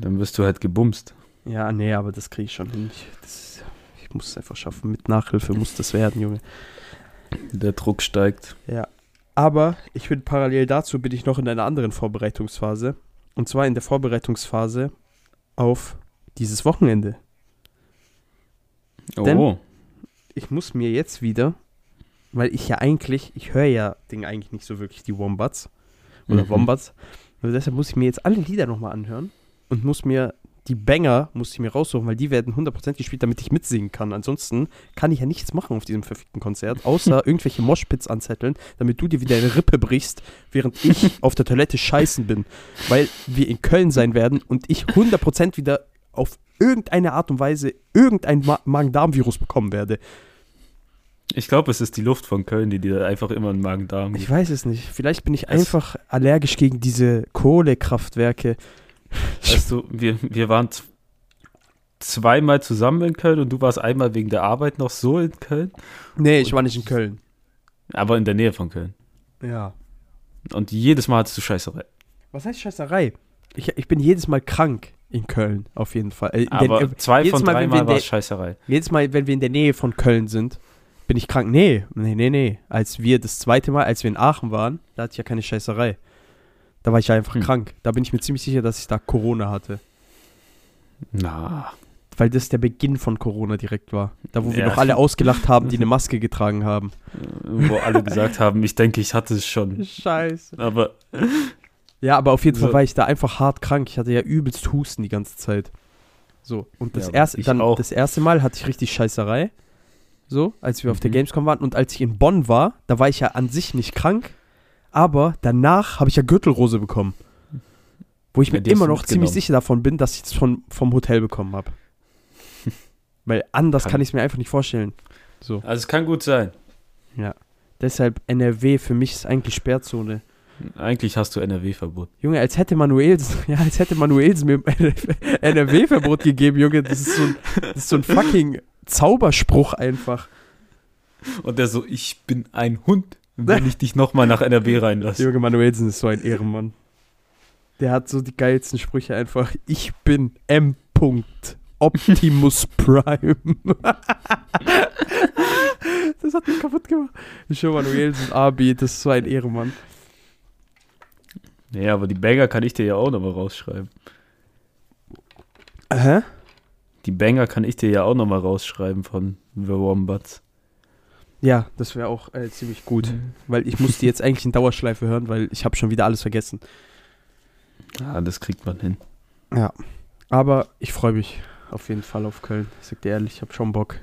Dann wirst du halt gebumst. Ja, nee, aber das kriege ich schon hin. Ich, das, ich muss es einfach schaffen. Mit Nachhilfe muss das werden, Junge. Der Druck steigt. Ja. Aber ich bin parallel dazu, bin ich noch in einer anderen Vorbereitungsphase. Und zwar in der Vorbereitungsphase auf dieses Wochenende. Denn- Oh. ich muss mir jetzt wieder, weil ich ja eigentlich, ich höre ja Ding eigentlich nicht so wirklich die Wombats oder Mhm. Wombats. Also deshalb muss ich mir jetzt alle Lieder nochmal anhören und muss mir die Banger, muss ich mir raussuchen, weil die werden 100% gespielt, damit ich mitsingen kann. Ansonsten kann ich ja nichts machen auf diesem verfickten Konzert, außer *laughs* irgendwelche Moshpits anzetteln, damit du dir wieder eine Rippe brichst, während ich *laughs* auf der Toilette scheißen bin. Weil wir in Köln sein werden und ich 100% wieder auf irgendeine Art und Weise irgendein Ma Magen-Darm-Virus bekommen werde. Ich glaube, es ist die Luft von Köln, die dir einfach immer einen Magen-Darm Ich weiß es nicht. Vielleicht bin ich Es- einfach allergisch gegen diese Kohlekraftwerke. Weißt du, wir, wir waren zweimal zusammen in Köln und du warst einmal wegen der Arbeit noch so in Köln, Nee, ich war nicht in Köln. aber in der Nähe von Köln. Ja. Und jedes Mal hattest du Scheißerei. Was heißt Scheißerei? Ich, ich bin jedes Mal krank in Köln, auf jeden Fall. Äh, in der- Aber äh, zwei von Mal, drei wenn wir Mal in war es Scheißerei. jedes Mal, wenn wir in der Nähe von Köln sind, bin ich krank. Nee, nee, nee, nee. Als wir das zweite Mal, als wir in Aachen waren, da hatte ich ja keine Scheißerei. Da war ich ja einfach Hm. krank. Da bin ich mir ziemlich sicher, dass ich da Corona hatte. Na, Weil das der Beginn von Corona direkt war. Da, wo wir Ja. noch alle ausgelacht haben, die eine Maske getragen haben. wo alle gesagt haben, ich denke, ich hatte es schon. Scheiße. Aber Ja, aber auf jeden Fall So. war ich da einfach hart krank. Ich hatte ja übelst Husten die ganze Zeit. So, und das, Ja, erste, dann, auch. das erste Mal hatte ich richtig Scheißerei. So, als wir auf der Mhm. Gamescom waren. Und als ich in Bonn war, da war ich ja an sich nicht krank. Aber danach habe ich ja Gürtelrose bekommen. Wo ich Ja, mir immer noch ziemlich sicher davon bin, dass ich es von, vom Hotel bekommen habe. *laughs* Weil anders Kann- kann ich es mir einfach nicht vorstellen. So, also es kann gut sein. ja. Deshalb NRW für mich ist eigentlich Sperrzone. Eigentlich hast du NRW-Verbot. Junge, als hätte Manuels, *laughs* ja, als hätte Manuels mir *laughs* NRW-Verbot gegeben, Junge. Das ist, so ein, das ist so ein fucking Zauberspruch einfach. Und der so, ich bin ein Hund, wenn ich dich nochmal nach NRW *laughs* reinlasse. Junge, Manuelsen ist so ein Ehrenmann. Der hat so die geilsten Sprüche einfach. Ich bin M. Optimus *laughs* Prime. *laughs* das hat mich kaputt gemacht. Schon Manuelsen, Abi, das ist so ein Ehrenmann. Nee, aber die Banger kann ich dir ja auch nochmal rausschreiben. Hä? Die Banger kann ich dir ja auch nochmal rausschreiben von The Wombats. Ja, das wäre auch äh, ziemlich gut. Weil ich musste jetzt eigentlich in Dauerschleife hören, weil ich habe schon wieder alles vergessen. Ja, das kriegt man hin. Ja. Aber ich freue mich auf jeden Fall auf Köln. Ich sag dir ehrlich, ich habe schon Bock.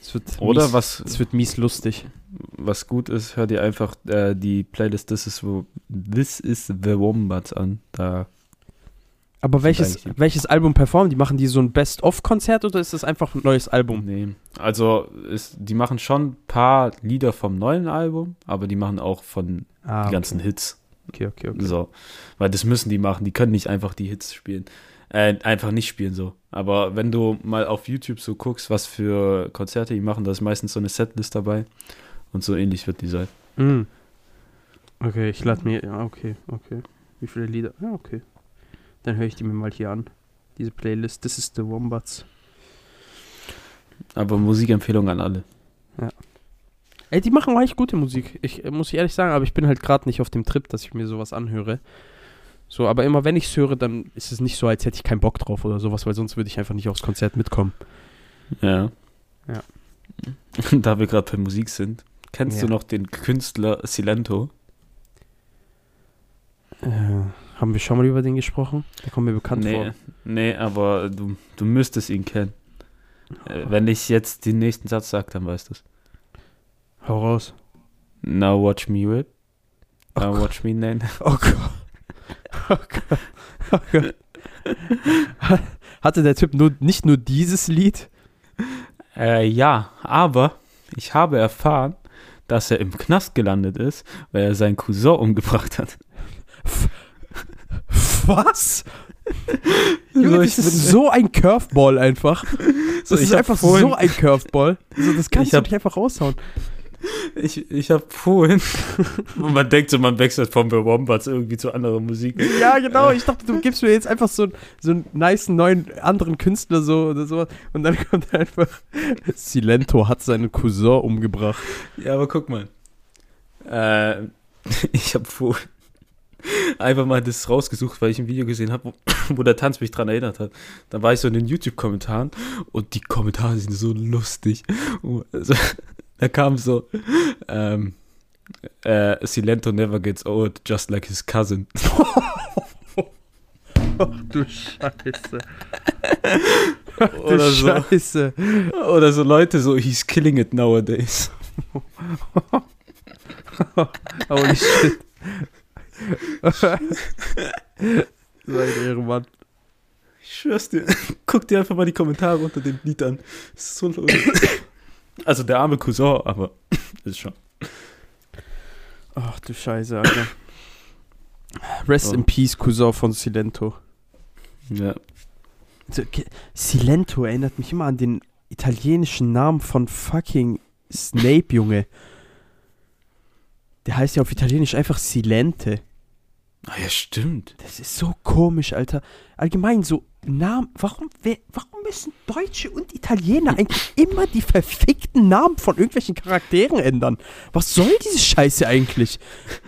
Es wird Oder mies, was, Es wird mies lustig. was gut ist, hör dir einfach äh, die Playlist This is, Wo- This is The Wombats an. Da Aber welches, welches Album performen? Die machen die so ein Best-of-Konzert oder ist das einfach ein neues Album? Nee. Also, ist, die machen schon ein paar Lieder vom neuen Album, aber die machen auch von Ah, die ganzen Hits. okay, okay, okay. So. Weil das müssen die machen. Die können nicht einfach die Hits spielen. Äh, einfach nicht spielen so. Aber wenn du mal auf YouTube so guckst, was für Konzerte die machen, da ist meistens so eine Setlist dabei. Und so ähnlich wird die sein. Mm. Okay, ich lade mir. Ja, okay, okay. Wie viele Lieder? Ja, okay. Dann höre ich die mir mal hier an. Diese Playlist. Das ist The Wombats. Aber Musikempfehlung an alle. Ey, die machen eigentlich gute Musik. Ich äh, muss ich ehrlich sagen, aber ich bin halt gerade nicht auf dem Trip, dass ich mir sowas anhöre. So, aber immer wenn ich es höre, dann ist es nicht so, als hätte ich keinen Bock drauf oder sowas, weil sonst würde ich einfach nicht aufs Konzert mitkommen. Ja. Ja. *laughs* Da wir gerade bei Musik sind, kennst Ja. du noch den Künstler Silento? Äh, haben wir schon mal über den gesprochen? Der kommt mir bekannt nee, vor. nee, aber du, du müsstest ihn kennen. Äh, wenn ich jetzt den nächsten Satz sage, dann weißt du es. Hau raus. Now watch me whip. Oh Now Gott. watch me name. *laughs* Oh Gott. Oh Gott. Oh Gott. Hatte der Typ nur, nicht nur dieses Lied? Äh, ja, aber ich habe erfahren, dass er im Knast gelandet ist, weil er seinen Cousin umgebracht hat. Was? *laughs* Junge, das ist so ein Curveball einfach. So, *laughs* Das ich ist hab einfach vorhin- so ein Curveball. *laughs* So, das kannst Ich du hab- nicht einfach raushauen. Ich, ich habe vorhin. Und man denkt so, man wechselt von The Wombats irgendwie zu anderer Musik. Ja, genau. Ich dachte, du gibst mir jetzt einfach so, so einen nice neuen anderen Künstler so oder so. Und dann kommt einfach Silento hat seinen Cousin umgebracht. Ja, aber guck mal. Äh, ich habe vorhin. Einfach mal das rausgesucht, weil ich ein Video gesehen habe, wo, *coughs* wo der Tanz mich dran erinnert hat. Dann war ich so in den YouTube-Kommentaren und die Kommentare sind so lustig. Also, *laughs* da kam so, ähm, äh, Silento never gets old, just like his cousin. Ach *laughs* du Scheiße. *laughs* Ach du Oder so. Scheiße. Oder so Leute so, he's killing it nowadays. Holy shit. *laughs* so ein Ehrenmann. Ich schwör's dir. *laughs* Guck dir einfach mal die Kommentare unter dem Lied an. Das ist so lustig. *coughs* Also der arme Cousin, aber *coughs* ist schon. Ach du Scheiße, Alter. Rest Oh. in Peace, Cousin von Silento. Ja. So, ke- Silento erinnert mich immer an den italienischen Namen von fucking Snape, Junge. Der heißt ja auf Italienisch einfach Silente. Ah ja, stimmt. Das ist so komisch, Alter. Allgemein so Namen. Warum, wer, warum müssen Deutsche und Italiener eigentlich immer die verfickten Namen von irgendwelchen Charakteren ändern? Was soll diese Scheiße eigentlich?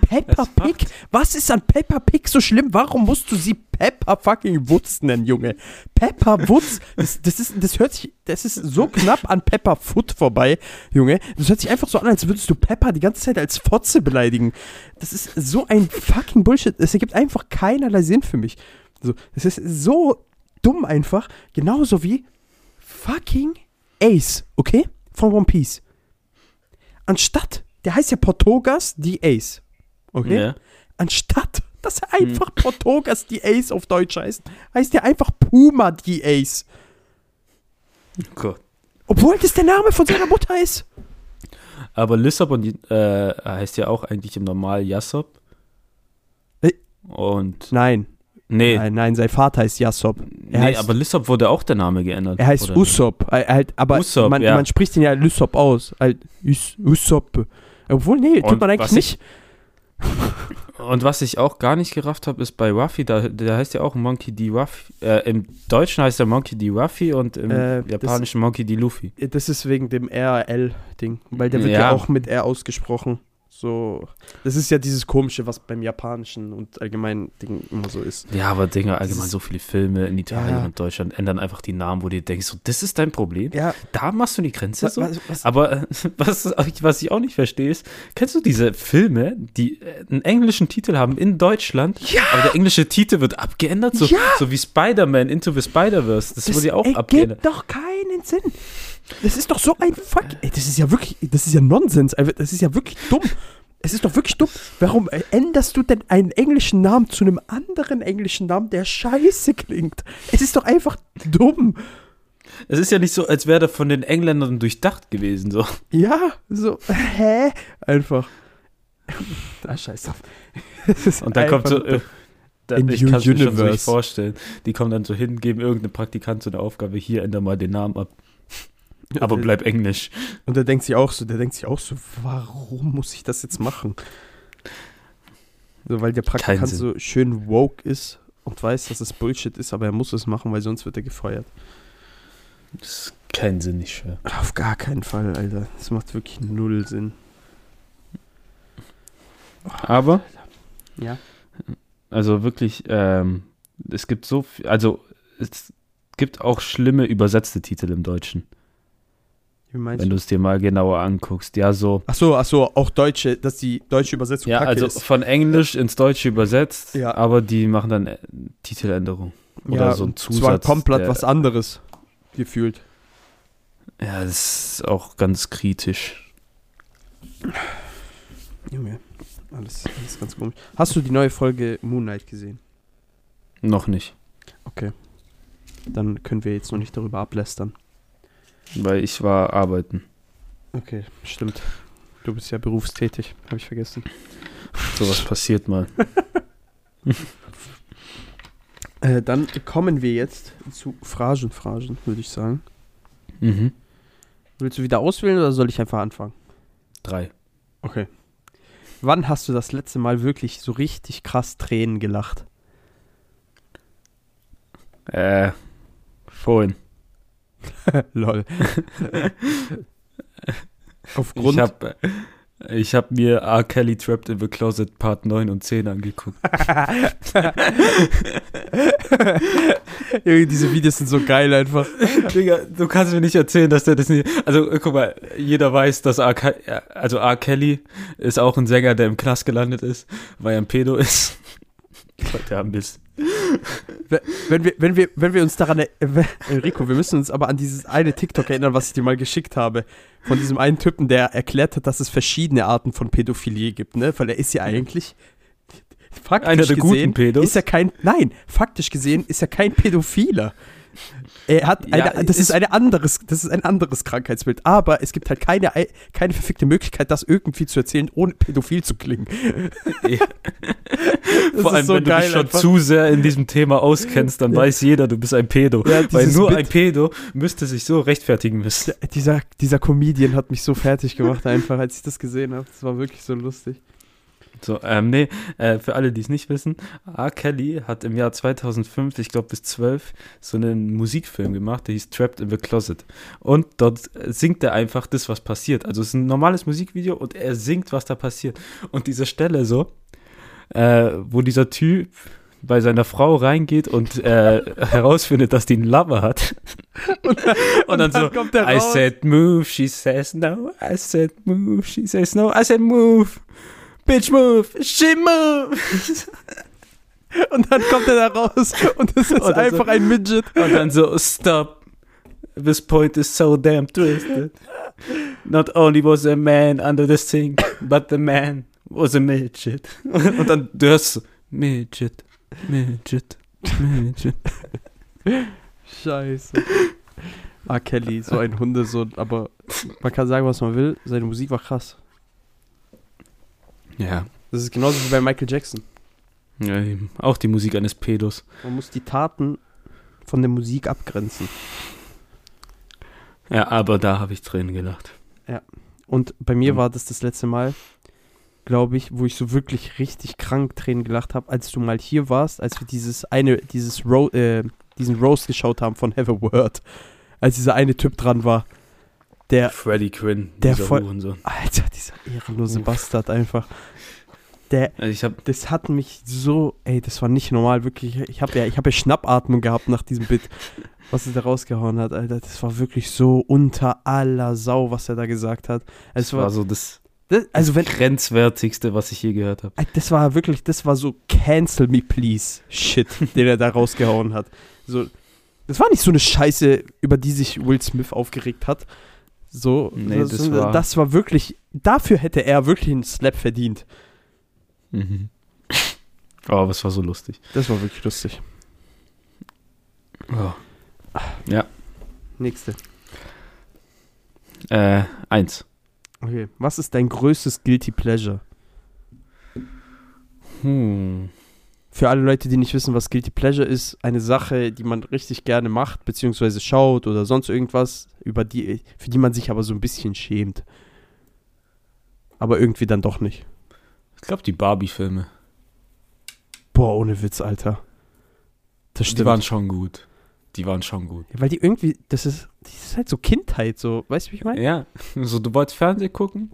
Peppa Pig? Was ist an Peppa Pig so schlimm? Warum musst du sie Peppa fucking Wutz nennen, Junge? Peppa Wutz, das, das, ist, das hört sich, das ist so knapp an Peppa Foot vorbei, Junge. Das hört sich einfach so an, als würdest du Peppa die ganze Zeit als Fotze beleidigen. Das ist so ein fucking Bullshit. Das ergibt einfach keinerlei Sinn für mich. So, das ist so dumm einfach. Genauso wie fucking Ace, okay? Von One Piece. Anstatt, der heißt ja Portogas die Ace. Okay? Ja. Anstatt, *laughs* dass er einfach Portogas die Ace auf Deutsch heißt, heißt er einfach Puma die Ace. Oh Gott. Obwohl das der Name von seiner Mutter ist. Aber Lissabon äh, heißt ja auch eigentlich im Normal Jassop. Äh. Und. Nein, Nee, nein, nein, sein Vater heißt Jassop. Er nee heißt, aber Lissop wurde auch der Name geändert. er heißt? Usopp. Er halt, aber Usopp, man, ja. man spricht ihn ja Lysop aus. Halt, Us, Usopp. Obwohl, nee, tut Und man eigentlich was ich- nicht. *laughs* Und was ich auch gar nicht gerafft habe, ist bei Ruffy, da, der heißt ja auch Monkey D. Ruffy. Äh, Im Deutschen heißt er Monkey D. Ruffy und im Äh, das- Japanischen Monkey D. Luffy. Das ist wegen dem RL-Ding. Weil der wird Ja. ja. auch mit R ausgesprochen. So. Das ist ja dieses Komische, was beim japanischen und allgemeinen Ding immer so ist. Ja, aber Dinger, allgemein so viele Filme in Italien Ja. und Deutschland ändern einfach die Namen, wo du denkst, so, das ist dein Problem? Ja, Da machst du die Grenze was, so? was, was, Aber äh, *laughs* was, was ich auch nicht verstehe ist, kennst du diese Filme, die äh, einen englischen Titel haben in Deutschland, Ja. aber der englische Titel wird abgeändert, so, Ja. so wie Spider-Man Into the Spider-Verse, das, wurde ja auch abgeändert. doch keinen Sinn. Das ist doch so ein Fuck. Ey, das ist ja wirklich, das ist ja Nonsens. Ey, Das ist ja wirklich dumm. Es ist doch wirklich dumm. Warum änderst du denn einen englischen Namen zu einem anderen englischen Namen, der scheiße klingt? Es ist doch einfach dumm. Es ist ja nicht so, als wäre der von den Engländern durchdacht gewesen, so. Ja, so, hä? Einfach. Ah, scheiß drauf. Und dann kommt so, äh, da, In ich kann es mir schon so nicht vorstellen. Die kommen dann so hin, geben irgendeinem Praktikant so eine Aufgabe, hier änder mal den Namen ab. Aber bleib englisch. Und der denkt sich auch so, der denkt sich auch so, warum muss ich das jetzt machen? So, weil der Praktikant so schön woke ist und weiß, dass es Bullshit ist, aber er muss es machen, weil sonst wird er gefeuert. Das ist keinen Sinn, nicht schwer. Auf gar keinen Fall, Alter. Das macht wirklich null Sinn. Aber, Ja. also wirklich, ähm, es gibt so viel, also es gibt auch schlimme übersetzte Titel im Deutschen, wenn du? es dir mal genauer anguckst. Ja, so, Ach so, ach so, auch deutsche, dass die deutsche Übersetzung ja, also ist. von Englisch ins Deutsche übersetzt, Ja. aber die machen dann äh, Titeländerung. Oder so ein und Zwar Zusatz. komplett was anderes gefühlt. Ja, das ist auch ganz kritisch. Junge, alles, alles ganz komisch. Hast du die neue Folge Moon Knight gesehen? Noch nicht, Dann können wir jetzt noch nicht darüber ablästern. Weil ich war arbeiten. Okay, stimmt. Du bist ja berufstätig, habe ich vergessen. Sowas passiert mal. *laughs* Äh, dann kommen wir jetzt zu Phrasen, Phrasen, würde ich sagen. Mhm. Willst du wieder auswählen oder soll ich einfach anfangen? Drei. Okay. Wann hast du das letzte Mal wirklich so richtig krass Tränen gelacht? Äh, vorhin. *laughs* Lol. *laughs* Aufgrund. Ich hab, äh, Ich habe mir R. Kelly Trapped in the Closet Part 9 und 10 angeguckt. *laughs* Diese Videos sind so geil einfach. Digga, du kannst mir nicht erzählen, dass der das nicht. Also, guck mal, jeder weiß, dass R. Ke also R. Kelly ist auch ein Sänger, der im Knast gelandet ist, weil er ein Pedo ist. Gott, der Mist. Wenn wir, wenn wir, wenn wir uns daran erinnern, Enrico, wir müssen uns aber an dieses eine TikTok erinnern, was ich dir mal geschickt habe. Von diesem einen Typen, der erklärt hat, dass es verschiedene Arten von Pädophilie gibt, ne? Weil er ist ja eigentlich faktisch Einer der gesehen, guten ist er kein, nein, faktisch gesehen ist er kein Pädophiler. Er hat eine, Ja, das ist, ist- ein anderes, das ist ein anderes Krankheitsbild, aber es gibt halt keine, keine verfickte Möglichkeit, das irgendwie zu erzählen, ohne pädophil zu klingen. *laughs* *laughs* Vor allem, so wenn du dich schon einfach. zu sehr in diesem Thema auskennst, dann Ja. weiß jeder, du bist ein Pedo. Ja, Weil nur Bit- ein Pedo müsste sich so rechtfertigen müssen. Dieser, dieser Comedian hat mich so fertig gemacht, einfach, als ich das gesehen habe. Das war wirklich so lustig. So, ähm, nee, äh, für alle, die es nicht wissen, R. Kelly hat im Jahr 2005, ich glaube bis 12, so einen Musikfilm gemacht, der hieß Trapped in the Closet. Und dort äh, singt er einfach das, was passiert. Also es ist ein normales Musikvideo und er singt, was da passiert. Und diese Stelle so, äh, wo dieser Typ bei seiner Frau reingeht und äh, *laughs* herausfindet, dass die einen Lover hat. *laughs* und, dann so, kommt er I said move, she says no. I said move, she says no. I said move. Bitch move, she move. *laughs* Und dann kommt er da raus und es ist Und dann so- einfach ein Midget. Und dann so, stop. This point is so damn twisted. Not only was a man under the sink, but the man was a midget. *laughs* Und dann du hörst so, Midget, Midget, Midget. Scheiße. Ah, Kelly, so ein Hundesohn, aber man kann sagen, was man will, seine Musik war krass. Ja. Das ist genauso wie bei Michael Jackson. ja eben. auch die Musik eines Pedos. Man muss die Taten von der Musik abgrenzen. Ja, aber da habe ich Tränen gelacht. Und bei mir Mhm. war das das letzte Mal, glaube ich, wo ich so wirklich richtig krank Tränen gelacht habe, als du mal hier warst, als wir dieses eine, dieses Ro äh, diesen Roast geschaut haben von Have a Word. Als dieser eine Typ dran war. Der, Freddie Quinn, der dieser voll- Hurensohn. Alter, dieser ehrenlose Uff. Bastard einfach. Der, Also ich habe das hat mich so, ey, das war nicht normal, wirklich. Ich habe ja, ich habe ja Schnappatmung gehabt nach diesem Bit, was er da rausgehauen hat, Alter. Das war wirklich so unter aller Sau, was er da gesagt hat. es Es war war, so das, das, also wenn, grenzwertigste, was ich je gehört habe. Das war wirklich, das war so Cancel me please Shit, *laughs* den er da rausgehauen hat. So, das war nicht so eine Scheiße, über die sich Will Smith aufgeregt hat. So, Nee, das, das war- das war wirklich, dafür hätte er wirklich einen Slap verdient. Mhm. Oh, aber es war so lustig. Das war wirklich lustig. Oh. Nächste. Äh, eins. Okay, was ist dein größtes Guilty Pleasure? Hm. Für alle Leute, die nicht wissen, was Guilty Pleasure ist, eine Sache, die man richtig gerne macht, beziehungsweise schaut oder sonst irgendwas, über die, für die man sich aber so ein bisschen schämt. Aber irgendwie dann doch nicht. Ich glaube, die Barbie-Filme. Boah, ohne Witz, Alter. Das Die stimmt. waren schon gut. Die waren schon gut. ja, weil die irgendwie, das ist, das ist halt so Kindheit, so, weißt du, wie ich meine? Ja, *laughs* so du wolltest Fernsehen gucken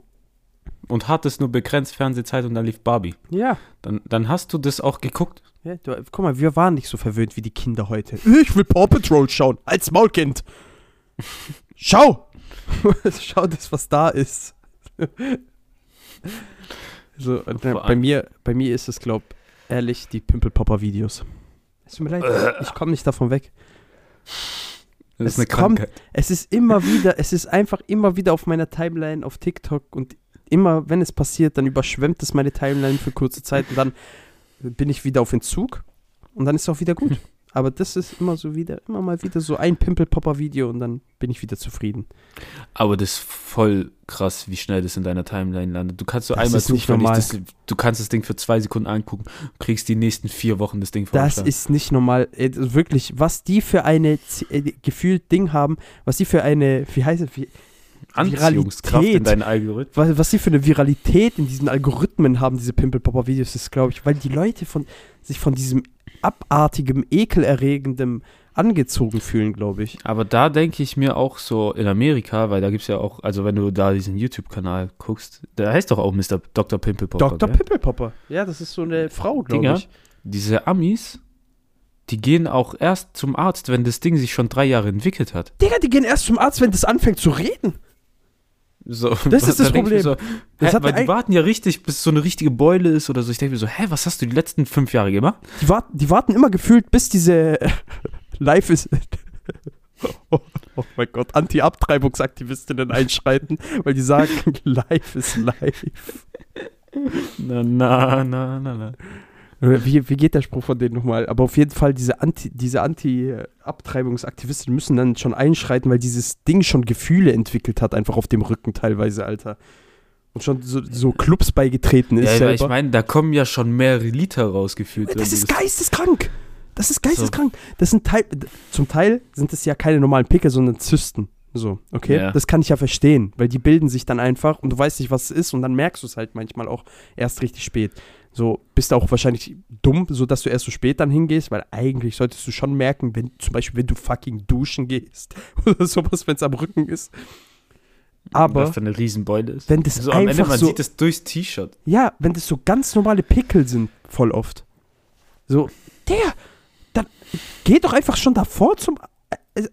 und hattest nur begrenzt Fernsehzeit und dann lief Barbie. Ja. Dann, dann hast du das auch geguckt. ja du, guck mal, wir waren nicht so verwöhnt wie die Kinder heute. Ich will Paw Patrol schauen, als Maulkind. *laughs* Schau! *laughs* Schau das, was da ist. so, Vor bei mir, bei mir ist es, glaub, ehrlich, die Pimple-Popper-Videos. Es tut mir leid, *laughs* ich komme nicht davon weg. Das Es ist eine kommt-. Es ist immer wieder, es ist einfach immer wieder auf meiner Timeline auf TikTok und immer, wenn es passiert, dann überschwemmt es meine Timeline für kurze Zeit und dann bin ich wieder auf Entzug und dann ist es auch wieder gut. *laughs* Aber das ist immer so wieder, immer mal wieder so ein Pimpel-Popper-Video und dann bin ich wieder zufrieden. Aber das ist voll krass, wie schnell das in deiner Timeline landet. Du kannst so Das einmal ist nicht normal. das, du kannst das Ding für zwei Sekunden angucken, kriegst die nächsten vier Wochen das Ding Das vorgeschlagen. ist nicht normal. Äh, Wirklich, was die für eine äh, gefühlt Ding haben, was die für eine, wie heißt es, wie, Anziehungskraft in Viralität. deinen Algorithmen. was, was sie für eine Viralität in diesen Algorithmen haben, diese Pimpel-Popper-Videos, ist, glaube ich, weil die Leute von, sich von diesem abartigem, ekelerregendem angezogen fühlen, glaube ich. Aber da denke ich mir auch so in Amerika, weil da gibt es ja auch, also wenn du da diesen YouTube-Kanal guckst, der heißt doch auch Mr. Dr. Pimpelpopper. Dr. gell? Pimpelpopper. Ja, das ist so eine Frau, glaube ich. diese Amis, die gehen auch erst zum Arzt, wenn das Ding sich schon drei Jahre entwickelt hat. Digga, die gehen erst zum Arzt, wenn das anfängt zu reden. So, Das ist *laughs* das Problem. So, Das hä, weil die warten ja richtig, bis so eine richtige Beule ist oder so. Ich denke mir so, hä, was hast du die letzten fünf Jahre gemacht? Die warten, die warten immer gefühlt, bis diese *laughs* Live ist. *laughs* Oh, oh mein Gott, Anti-Abtreibungsaktivistinnen einschreiten, weil die sagen, live ist live. Na, na, na, na, na. Wie, wie geht der Spruch von denen nochmal? Aber auf jeden Fall, diese Anti- diese Anti-Abtreibungsaktivisten müssen dann schon einschreiten, weil dieses Ding schon Gefühle entwickelt hat, einfach auf dem Rücken teilweise, Alter. Und schon so, so Clubs beigetreten ist. Ja, ich meine, da kommen ja schon mehrere Liter rausgefühlt. Das ist geisteskrank. Das ist geisteskrank. Das sind Teil, zum Teil sind es ja keine normalen Pickel, sondern Zysten. So, okay? Ja. Das kann ich ja verstehen, weil die bilden sich dann einfach und du weißt nicht, was es ist und dann merkst du es halt manchmal auch erst richtig spät. So, bist du auch wahrscheinlich dumm, so dass du erst so spät dann hingehst, weil eigentlich solltest du schon merken, wenn, zum Beispiel, wenn du fucking duschen gehst *laughs* oder sowas, wenn es am Rücken ist. Aber was für eine Riesenbeule ist. wenn das so am Ende, man so, sieht es durchs T-Shirt. ja, wenn das so ganz normale Pickel sind, voll oft. So, der, dann geh doch einfach schon davor zum. äh,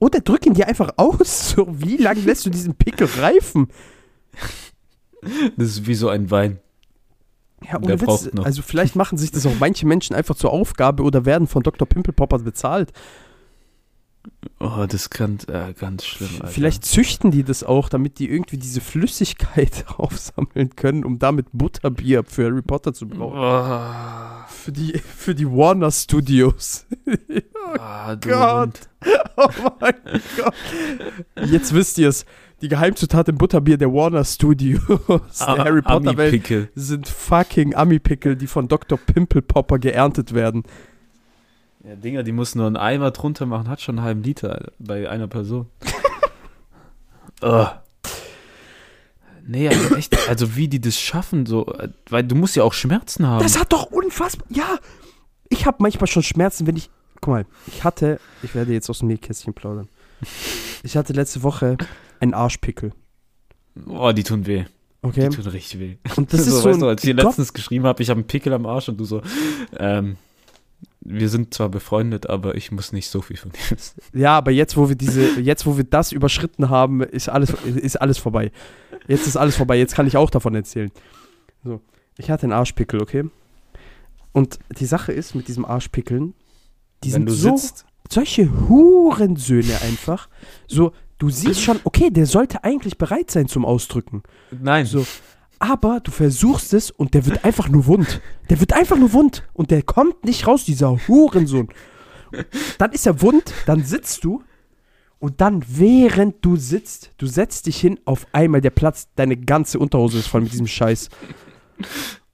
Oder drück ihn dir einfach aus. *laughs* So, wie lange lässt du diesen Pickel reifen? Das ist wie so ein Wein. Ja, ohne Witz. Also, vielleicht machen sich das auch manche Menschen einfach zur Aufgabe oder werden von Dr. Pimpelpopper bezahlt. Oh, das kann äh, ganz schlimm. Alter. Vielleicht züchten die das auch, damit die irgendwie diese Flüssigkeit *laughs* aufsammeln können, um damit Butterbier für Harry Potter zu brauchen. Oh, Für die, für die Warner Studios. *laughs* ah, du Gott. Hund. *laughs* Oh mein Gott. Jetzt wisst ihr es. Die Geheimzutat im Butterbier der Warner Studios *laughs* der Ah, Harry Potter Welt sind fucking Ami-Pickel, die von Dr. Pimpelpopper geerntet werden. Ja, Dinger, die muss nur einen Eimer drunter machen, hat schon einen halben Liter Alter, bei einer Person. *laughs* oh. Nee, aber echt, also wie die das schaffen, so, weil du musst ja auch Schmerzen haben. Das hat doch unfassbar. Ja, ich habe manchmal schon Schmerzen, wenn ich. Guck mal, ich hatte. Ich werde jetzt aus dem Nähkästchen plaudern. Ich hatte letzte Woche einen Arschpickel. oh, die tun weh. Okay? Die tun richtig weh. Und das *laughs* so, ist so. weißt ein du, als ich dir letztens geschrieben habe, ich habe einen Pickel am Arsch und du so, ähm, wir sind zwar befreundet, aber ich muss nicht so viel von dir wissen. Ja, aber jetzt, wo wir diese, jetzt, wo wir das überschritten haben, ist alles, ist alles vorbei. Jetzt ist alles vorbei. Jetzt kann ich auch davon erzählen. So, ich hatte einen Arschpickel, okay? Und die Sache ist mit diesem Arschpickeln, die Wenn sind so sitzt, solche Hurensöhne einfach. So, du siehst schon, okay, der sollte eigentlich bereit sein zum Ausdrücken. nein, So, aber du versuchst es und der wird einfach nur wund. Der wird einfach nur wund und der kommt nicht raus, dieser Hurensohn. Dann ist er wund, dann sitzt du und dann, während du sitzt, du setzt dich hin, auf einmal der Platz, deine ganze Unterhose ist voll mit diesem Scheiß.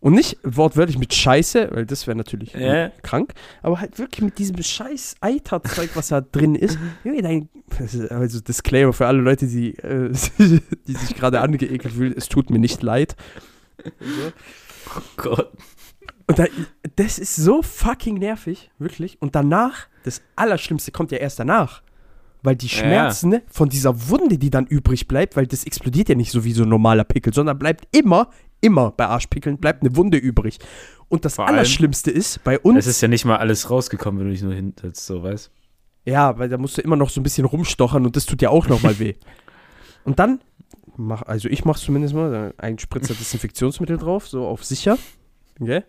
Und nicht wortwörtlich mit Scheiße, weil das wäre natürlich Ja. krank, aber halt wirklich mit diesem scheiß Eiterzeug, was da drin ist. *laughs* Also Disclaimer für alle Leute, die, äh, *laughs* die sich gerade angeekelt fühlen, es tut mir nicht leid. oh Gott. Und da, das ist so fucking nervig, wirklich. Und danach, das Allerschlimmste kommt ja erst danach. Weil die Ja, Schmerzen von dieser Wunde, die dann übrig bleibt, weil das explodiert ja nicht so wie so ein normaler Pickel, sondern bleibt immer, immer bei Arschpickeln bleibt eine Wunde übrig. Und das Vor Allerschlimmste ist, bei uns. Es ist ja nicht mal alles rausgekommen, wenn du dich nur hinsetzt, so, weißt Ja, weil da musst du immer noch so ein bisschen rumstochern und das tut ja auch nochmal weh. *laughs* Und dann, mach, also ich mach's zumindest mal, ein Spritzer Desinfektionsmittel drauf, so auf sicher. Okay?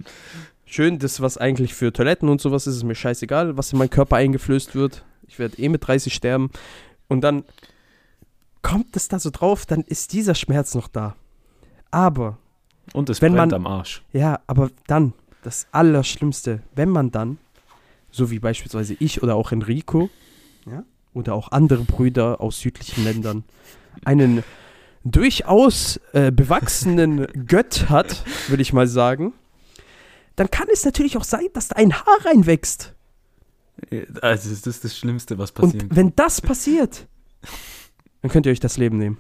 Schön, das, was eigentlich für Toiletten und sowas ist, ist mir scheißegal, was in meinen Körper eingeflößt wird. Ich werde eh mit 30 sterben. Und dann kommt es da so drauf, dann ist dieser Schmerz noch da. Aber Und es Wenn brennt man- am Arsch. ja, aber dann, das Allerschlimmste, wenn man dann, so wie beispielsweise ich oder auch Enrico, ja, oder auch andere Brüder aus südlichen Ländern, einen durchaus äh, bewachsenen *laughs* Gött hat, würde ich mal sagen, dann kann es natürlich auch sein, dass da ein Haar reinwächst. Also, das ist das Schlimmste, was passieren Und wenn das passiert, dann könnt ihr euch das Leben nehmen.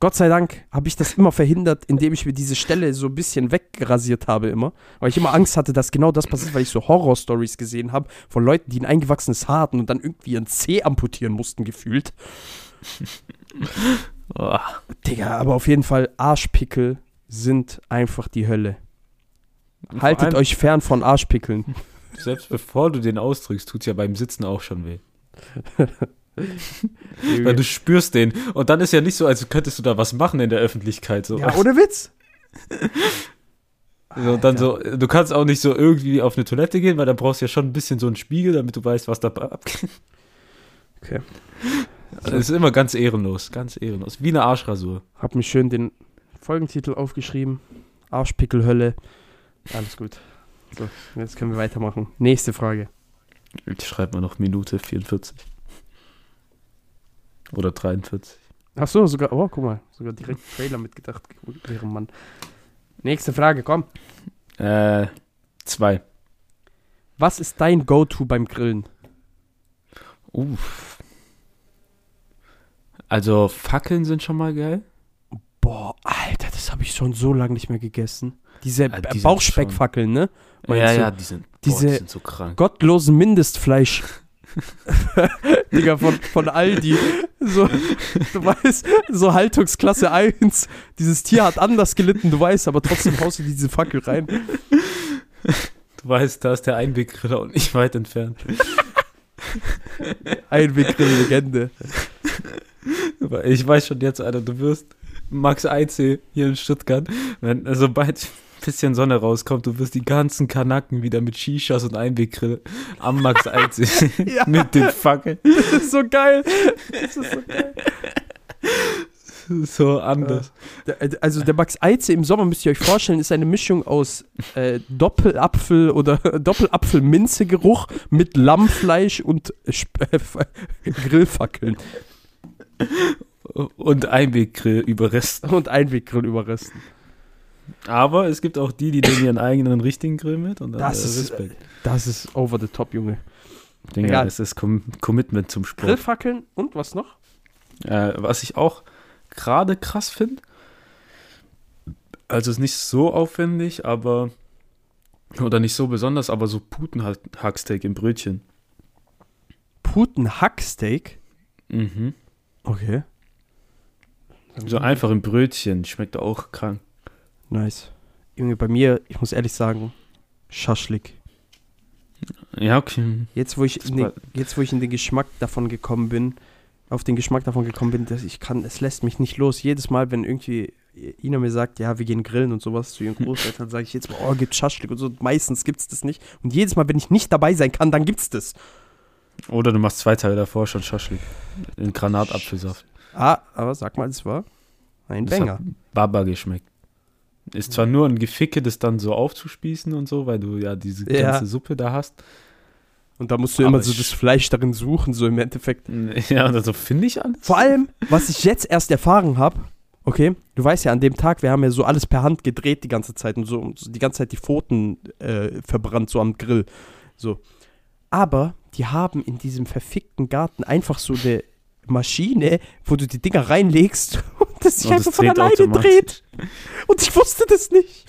Gott sei Dank habe ich das immer verhindert, indem ich mir diese Stelle so ein bisschen wegrasiert habe immer. Weil ich immer Angst hatte, dass genau das passiert, weil ich so Horror-Stories gesehen habe von Leuten, die ein eingewachsenes Haar hatten und dann irgendwie ihren Zeh amputieren mussten, gefühlt. *laughs* Oh. Digga, aber auf jeden Fall, Arschpickel sind einfach die Hölle. Und Haltet euch fern von Arschpickeln. *laughs* Selbst bevor du den ausdrückst, tut es ja beim Sitzen auch schon weh. *laughs* Weil du spürst den. Und dann ist ja nicht so, als könntest du da was machen in der Öffentlichkeit. So. ja, ohne Witz. *laughs* so, dann so, du kannst auch nicht so irgendwie auf eine Toilette gehen, weil da brauchst du ja schon ein bisschen so einen Spiegel, damit du weißt, was da abgeht. *laughs* Okay. Also, das ist immer ganz ehrenlos, ganz ehrenlos. Wie eine Arschrasur. Hab mir schön den Folgentitel aufgeschrieben. Arschpickelhölle. Alles gut. So, jetzt können wir weitermachen. Nächste Frage. Ich schreibe mal noch Minute 44. Oder 43. Ach so, sogar, oh, guck mal, sogar direkt Trailer mitgedacht. Wäre Mann. Nächste Frage, komm. Äh, zwei. Was ist dein Go-To beim Grillen? Uff. Also, Fackeln sind schon mal geil. Boah, Alter, das habe ich schon so lange nicht mehr gegessen. Diese Ah, die äh, sind Bauchspeckfackeln, ne? Meinst ja, du? ja, die sind, diese- boah, die sind so krank. Gottlosen Mindestfleisch. *laughs* Digga, von, von Aldi. So, du weißt, so Haltungsklasse 1. Dieses Tier hat anders gelitten, du weißt, aber trotzdem haust du diese Fackel rein. Du weißt, da ist der Einweggriller und nicht weit entfernt. Einweggrill-Legende. Ich weiß schon jetzt, Alter, du wirst Max Eize hier in Stuttgart, wenn sobald ein bisschen Sonne rauskommt, du wirst die ganzen Kanaken wieder mit Shishas und Einweggrill am Max Eize *laughs* Ja. *laughs* mit den Fackeln. Das ist so geil. Das ist so geil. So anders. Der- Also der Max Eize im Sommer, müsst ihr euch vorstellen, ist eine Mischung aus äh, Doppelapfel oder *laughs* Doppelapfel-Minze-Geruch mit Lammfleisch und äh, Sp- äh, Grillfackeln Und Einweggrill überresten. und Einweggrill-Überresten. Aber es gibt auch die, die nehmen ihren eigenen richtigen Grill mit und Das äh, ist, Respekt. das ist over the top, Junge. Digga, egal. es ist Com Commitment zum Sport. Grillfackeln und was noch? Äh, was ich auch gerade krass finde, also ist nicht so aufwendig, aber oder nicht so besonders, aber so Putenhacksteak im Brötchen. Putenhacksteak? Mhm. Okay. So einfach im Brötchen, schmeckt auch krank. Nice. Junge, bei mir, ich muss ehrlich sagen, Schaschlik. Ja, okay. Jetzt wo, ich Das in den, jetzt, wo ich in den Geschmack davon gekommen bin, auf den Geschmack davon gekommen bin, dass ich kann, es lässt mich nicht los. Jedes Mal, wenn irgendwie Ina mir sagt, ja, wir gehen grillen und sowas zu ihren *laughs* Großeltern, sage ich jetzt mal, oh, gibt Schaschlik und so. Meistens gibt's das nicht. Und jedes Mal, wenn ich nicht dabei sein kann, dann gibt's das. Oder du machst zwei Tage davor schon Schaschlik. In Granatapfelsaft. Ah, aber sag mal, es war ein Das Banger. hat Baba geschmeckt. Ist zwar nur ein Geficke, das dann so aufzuspießen und so, weil du ja diese Ja. ganze Suppe da hast. Und da musst du Aber immer so das Fleisch darin suchen, so im Endeffekt. *laughs* Ja, und also finde ich alles. Vor allem, was ich jetzt erst erfahren habe, okay, du weißt ja, an dem Tag, wir haben ja so alles per Hand gedreht die ganze Zeit und so, und so die ganze Zeit die Pfoten äh, verbrannt, so am Grill. So. Aber die haben in diesem verfickten Garten einfach so eine Maschine, wo du die Dinger reinlegst *laughs* und das sich Und einfach das von alleine dreht. Und ich wusste das nicht.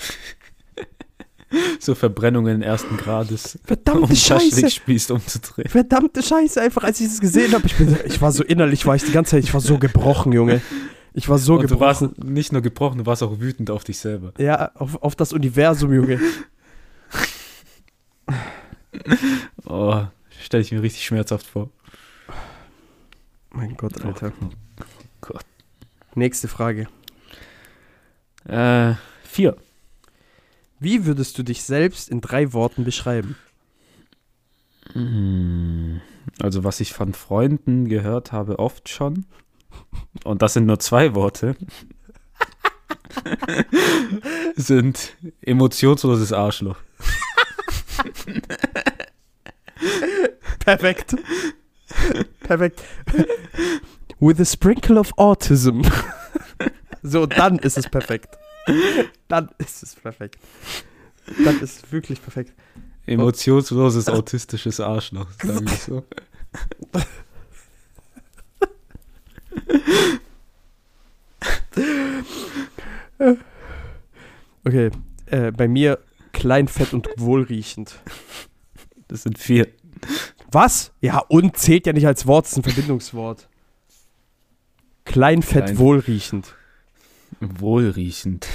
So Verbrennungen ersten Grades. Verdammte um Scheiße. Umzudrehen. Verdammte Scheiße, einfach als ich das gesehen habe. Ich, bin- ich war so innerlich, war ich die ganze Zeit, ich war so gebrochen, Junge. Ich war so und du gebrochen. warst nicht nur gebrochen, du warst auch wütend auf dich selber. Ja, auf, auf das Universum, Junge. *laughs* Oh, stelle ich mir richtig schmerzhaft vor. Mein Gott, Alter. Oh Gott. Nächste Frage. Äh, vier. Wie würdest du dich selbst in drei Worten beschreiben? Hm, Also, was ich von Freunden gehört habe, oft schon. Und das sind nur zwei Worte. *laughs* sind emotionsloses Arschloch. Perfekt. Perfekt. With a sprinkle of autism. *laughs* so, dann ist es perfekt. Dann ist es perfekt. Dann ist es wirklich perfekt. Emotionsloses autistisches Arschloch, sage ich so. Okay, äh, bei mir klein, fett und wohlriechend. Das sind vier. Was? Ja, und zählt ja nicht als Wort, ist ein Verbindungswort. *laughs* Klein, fett, Klein. wohlriechend. Wohlriechend.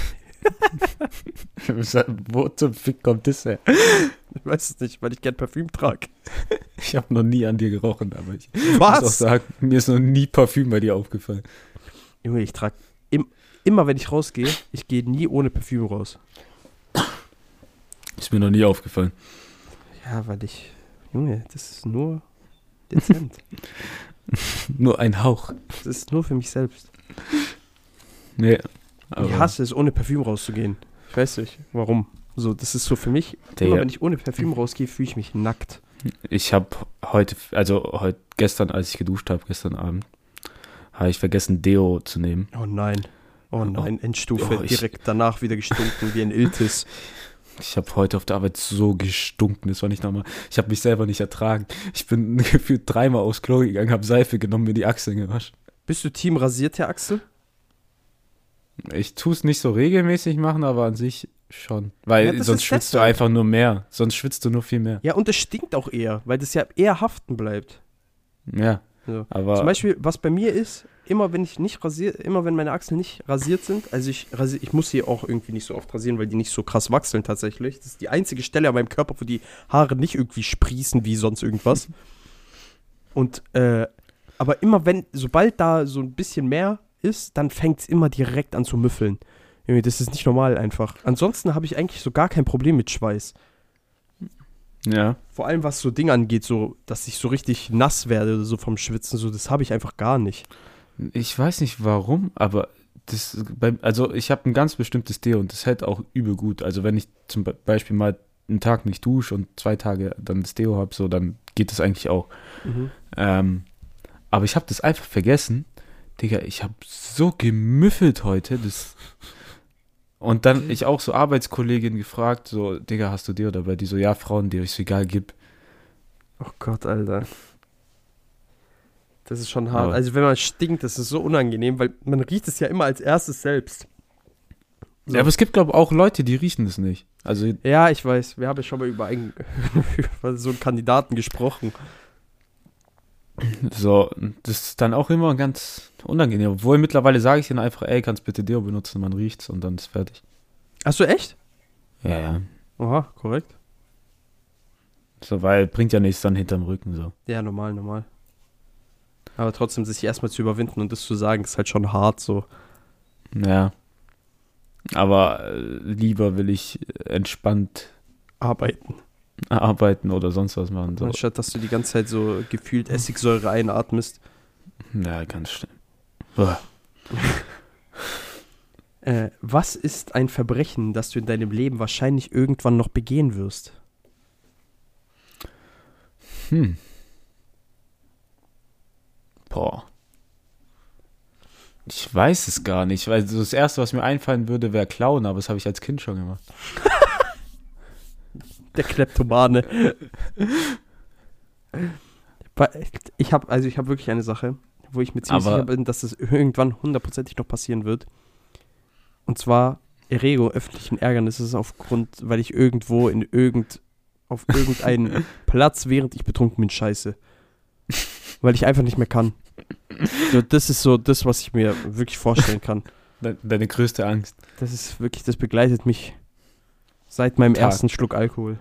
*laughs* Wo zum Fick kommt das her? Ich weiß es nicht, weil ich gern Parfüm trage. Ich habe noch nie an dir gerochen, aber ich muss auch Was? sagen, mir ist noch nie Parfüm bei dir aufgefallen. Junge, ich trage im, immer, wenn ich rausgehe, ich gehe nie ohne Parfüm raus. Ist mir noch nie aufgefallen. Ja, weil ich, Junge, das ist nur dezent. *laughs* Nur ein Hauch. das ist nur für mich selbst. Nee. Ich hasse es, ohne Parfüm rauszugehen. Ich weiß nicht, warum. So, das ist so für mich, Digga. immer wenn ich ohne Parfüm rausgehe, fühle ich mich nackt. Ich habe heute, also heute gestern, als ich geduscht habe, gestern Abend, habe ich vergessen, Deo zu nehmen. Oh nein. Oh nein, Endstufe, Oh, ich- direkt danach wieder gestunken wie ein Iltis. *laughs* Ich habe heute auf der Arbeit so gestunken, das war nicht normal. Ich habe mich selber nicht ertragen. Ich bin *laughs* gefühlt dreimal aufs Klo gegangen, habe Seife genommen, mir die Achseln gewaschen. Bist du Team rasiert, Herr Axel? Ich tue es nicht so regelmäßig machen, aber an sich schon. Weil Ja, sonst schwitzt du einfach nur mehr. Sonst schwitzt du nur viel mehr. Ja, und es stinkt auch eher, weil das ja eher haften bleibt. Ja. So. Aber Zum Beispiel, was bei mir ist, immer wenn ich nicht rasiert, immer wenn meine Achseln nicht rasiert sind, also ich rasier, ich muss sie auch irgendwie nicht so oft rasieren, weil die nicht so krass wachseln tatsächlich. Das ist die einzige Stelle an meinem Körper, wo die Haare nicht irgendwie sprießen wie sonst irgendwas. *laughs* Und, äh, aber immer wenn, sobald da so ein bisschen mehr ist, dann fängt es immer direkt an zu müffeln. Das ist nicht normal einfach. Ansonsten habe ich eigentlich so gar kein Problem mit Schweiß. ja. Vor allem was so Dinge angeht, so, dass ich so richtig nass werde, so vom Schwitzen, so, das habe ich einfach gar nicht. Ich weiß nicht warum, aber das also ich habe ein ganz bestimmtes Deo und das hält auch übel gut. Also wenn ich zum Be- Beispiel mal einen Tag nicht dusche und zwei Tage dann das Deo habe, so dann geht das eigentlich auch. Ähm, aber ich habe das einfach vergessen. Digga, ich habe so gemüffelt heute. Das und dann ich auch so Arbeitskollegin gefragt, so, Digga, hast du Deo dabei? Die so, ja, Frauen-Deo. Ich so, egal, gib. Oh Gott, Alter. Das ist schon hart. Aber- also wenn man stinkt, das ist so unangenehm, weil man riecht es ja immer als erstes selbst. So. Ja, aber es gibt, glaube ich, auch Leute, die riechen das nicht. Also, Ja, ich weiß. Wir haben ja schon mal über, einen, *laughs* über so einen Kandidaten gesprochen. so, das ist dann auch immer ganz unangenehm. Obwohl mittlerweile sage ich denen einfach, ey, kannst bitte Deo benutzen, man riecht's und dann ist fertig. Achso, echt? Ja, ja. Aha, korrekt. So, weil bringt ja nichts dann hinterm Rücken so. Ja, normal, normal. Aber trotzdem sich erstmal zu überwinden und das zu sagen, ist halt schon hart so. Ja. Aber äh, lieber will ich entspannt Arbeiten. arbeiten oder sonst was machen. So. Anstatt dass du die ganze Zeit so gefühlt Essigsäure einatmest. Ja, ganz schlimm. *laughs* Äh, was ist ein Verbrechen, das du in deinem Leben wahrscheinlich irgendwann noch begehen wirst? Hm. Boah. Ich weiß es gar nicht, weil das Erste, was mir einfallen würde, wäre Klauen, aber das habe ich als Kind schon gemacht. *laughs* Der Kleptomane. Ich habe also ich habe wirklich eine Sache, wo ich mir ziemlich Aber- sicher bin, dass es irgendwann hundertprozentig noch passieren wird. Und zwar Erregung öffentlichen Ärgernisses aufgrund, weil ich irgendwo in irgend auf irgendeinen *laughs* Platz, während ich betrunken bin, scheiße. Weil ich einfach nicht mehr kann. So, das ist so das, was ich mir wirklich vorstellen kann. *laughs* De deine größte Angst. Das ist wirklich, das begleitet mich seit meinem Tag. ersten Schluck Alkohol.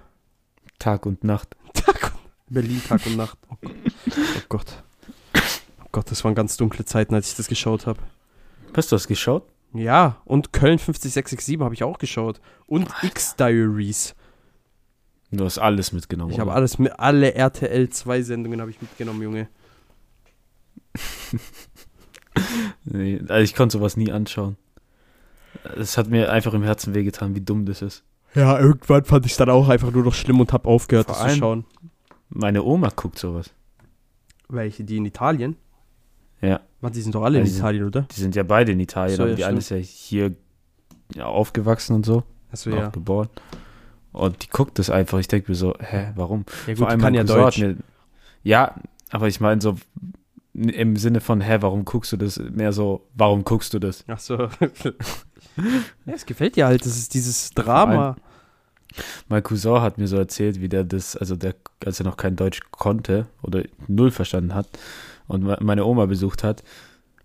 Tag und Nacht. *laughs* Tag und Berlin Tag und Nacht. Oh Gott. Oh Gott. Oh Gott, das waren ganz dunkle Zeiten, als ich das geschaut habe. Hast du das geschaut? Ja, und Köln 50667 habe ich auch geschaut. Und X-Diaries. Du hast alles mitgenommen. Ich habe alles mit, alle RTL 2 Sendungen habe ich mitgenommen, Junge. Nee, also ich konnte sowas nie anschauen. Es hat mir einfach im Herzen wehgetan, wie dumm das ist. Ja, irgendwann fand ich es dann auch einfach nur noch schlimm und habe aufgehört, Vor das zu schauen. Meine Oma guckt sowas. Welche? Die in Italien? Ja. Warte, die sind doch alle Ja, in sind- Italien, oder? Die sind ja beide in Italien, So, aber ja, die eine ist ja hier ja, aufgewachsen und so, Achso, ja. geboren. Und die guckt das einfach. Ich denke mir so, hä, warum? Ja, gut, Vor allem kann ja Cousin Deutsch. Mir, ja, aber ich meine so im Sinne von, hä, warum guckst du das? Mehr so, warum guckst du das? Achso. *laughs* Ja, es gefällt dir halt, das ist dieses Drama. Mein Cousin hat mir so erzählt, wie der das, also der, als er noch kein Deutsch konnte oder null verstanden hat und me- meine Oma besucht hat,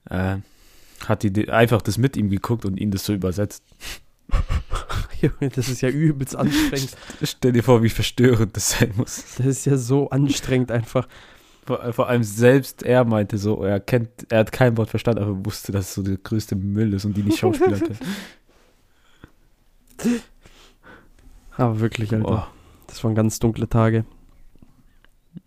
äh, hat die die- einfach das mit ihm geguckt und ihn das so übersetzt. *laughs* Junge, das ist ja übelst anstrengend. Stell dir vor, wie verstörend das sein muss. Das ist ja so anstrengend einfach. Vor, vor allem selbst er meinte so, er kennt, er hat kein Wort verstanden, aber wusste, dass es so der größte Müll ist und die nicht Schauspieler *laughs* können. Aber wirklich, Alter. Boah. Das waren ganz dunkle Tage.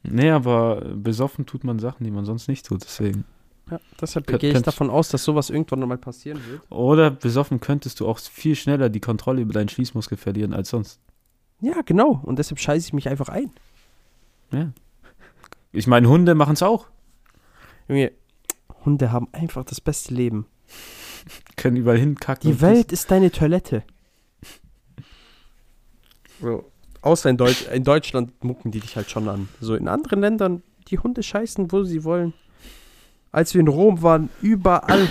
Nee, aber besoffen tut man Sachen, die man sonst nicht tut, deswegen. Ja, deshalb Kön- gehe ich davon aus, dass sowas irgendwann nochmal passieren wird. Oder besoffen könntest du auch viel schneller die Kontrolle über deinen Schließmuskel verlieren als sonst. Ja, genau. Und deshalb scheiße ich mich einfach ein. Ja. Ich meine, Hunde machen es auch. Junge, Hunde haben einfach das beste Leben. *laughs* Können überall hinkacken. Die Welt ist deine Toilette. Bro. Außer in, Deutsch, in Deutschland mucken die dich halt schon an. So in anderen Ländern, die Hunde scheißen, wo sie wollen. Als wir in Rom waren, überall.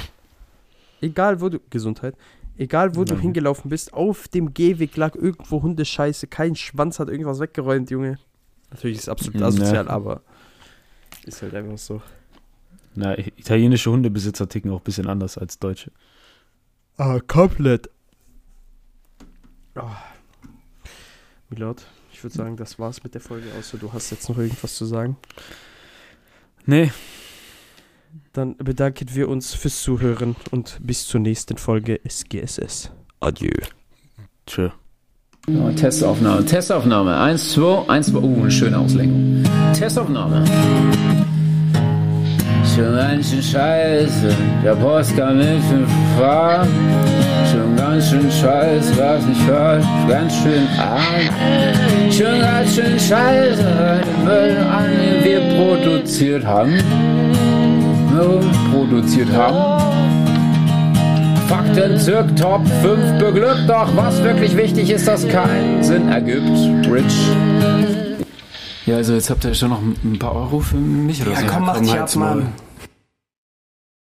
Egal wo du. Gesundheit. Egal wo du Danke. hingelaufen bist, auf dem Gehweg lag irgendwo Hundescheiße. Kein Schwanz hat irgendwas weggeräumt, Junge. Natürlich ist es absolut Ja. asozial, aber ist halt einfach so. Na, italienische Hundebesitzer ticken auch ein bisschen anders als deutsche. Ah, komplett. Oh. Milord, ich würde sagen, das war's mit der Folge, außer du hast jetzt noch irgendwas zu sagen. Nee, Dann bedanken wir uns fürs Zuhören und bis zur nächsten Folge SGSS. Adieu. tschö. So, Testaufnahme, Testaufnahme. Eins, zwei, eins, zwei. Uh, eine schöne Auslenkung. Testaufnahme. Schon ganz schön scheiße, der Post kam mit fünf Fahren. Schon ganz schön scheiße, was ich hört, ganz schön arm. Schon ganz schön scheiße, den wir produziert haben. No, produziert haben. Fakten zirk Top 5 beglückt, doch was wirklich wichtig ist, das keinen Sinn ergibt. Rich. Ja, also jetzt habt ihr schon noch ein paar Euro für mich oder Ja, so. komm, mach dich halt's ab. Mann.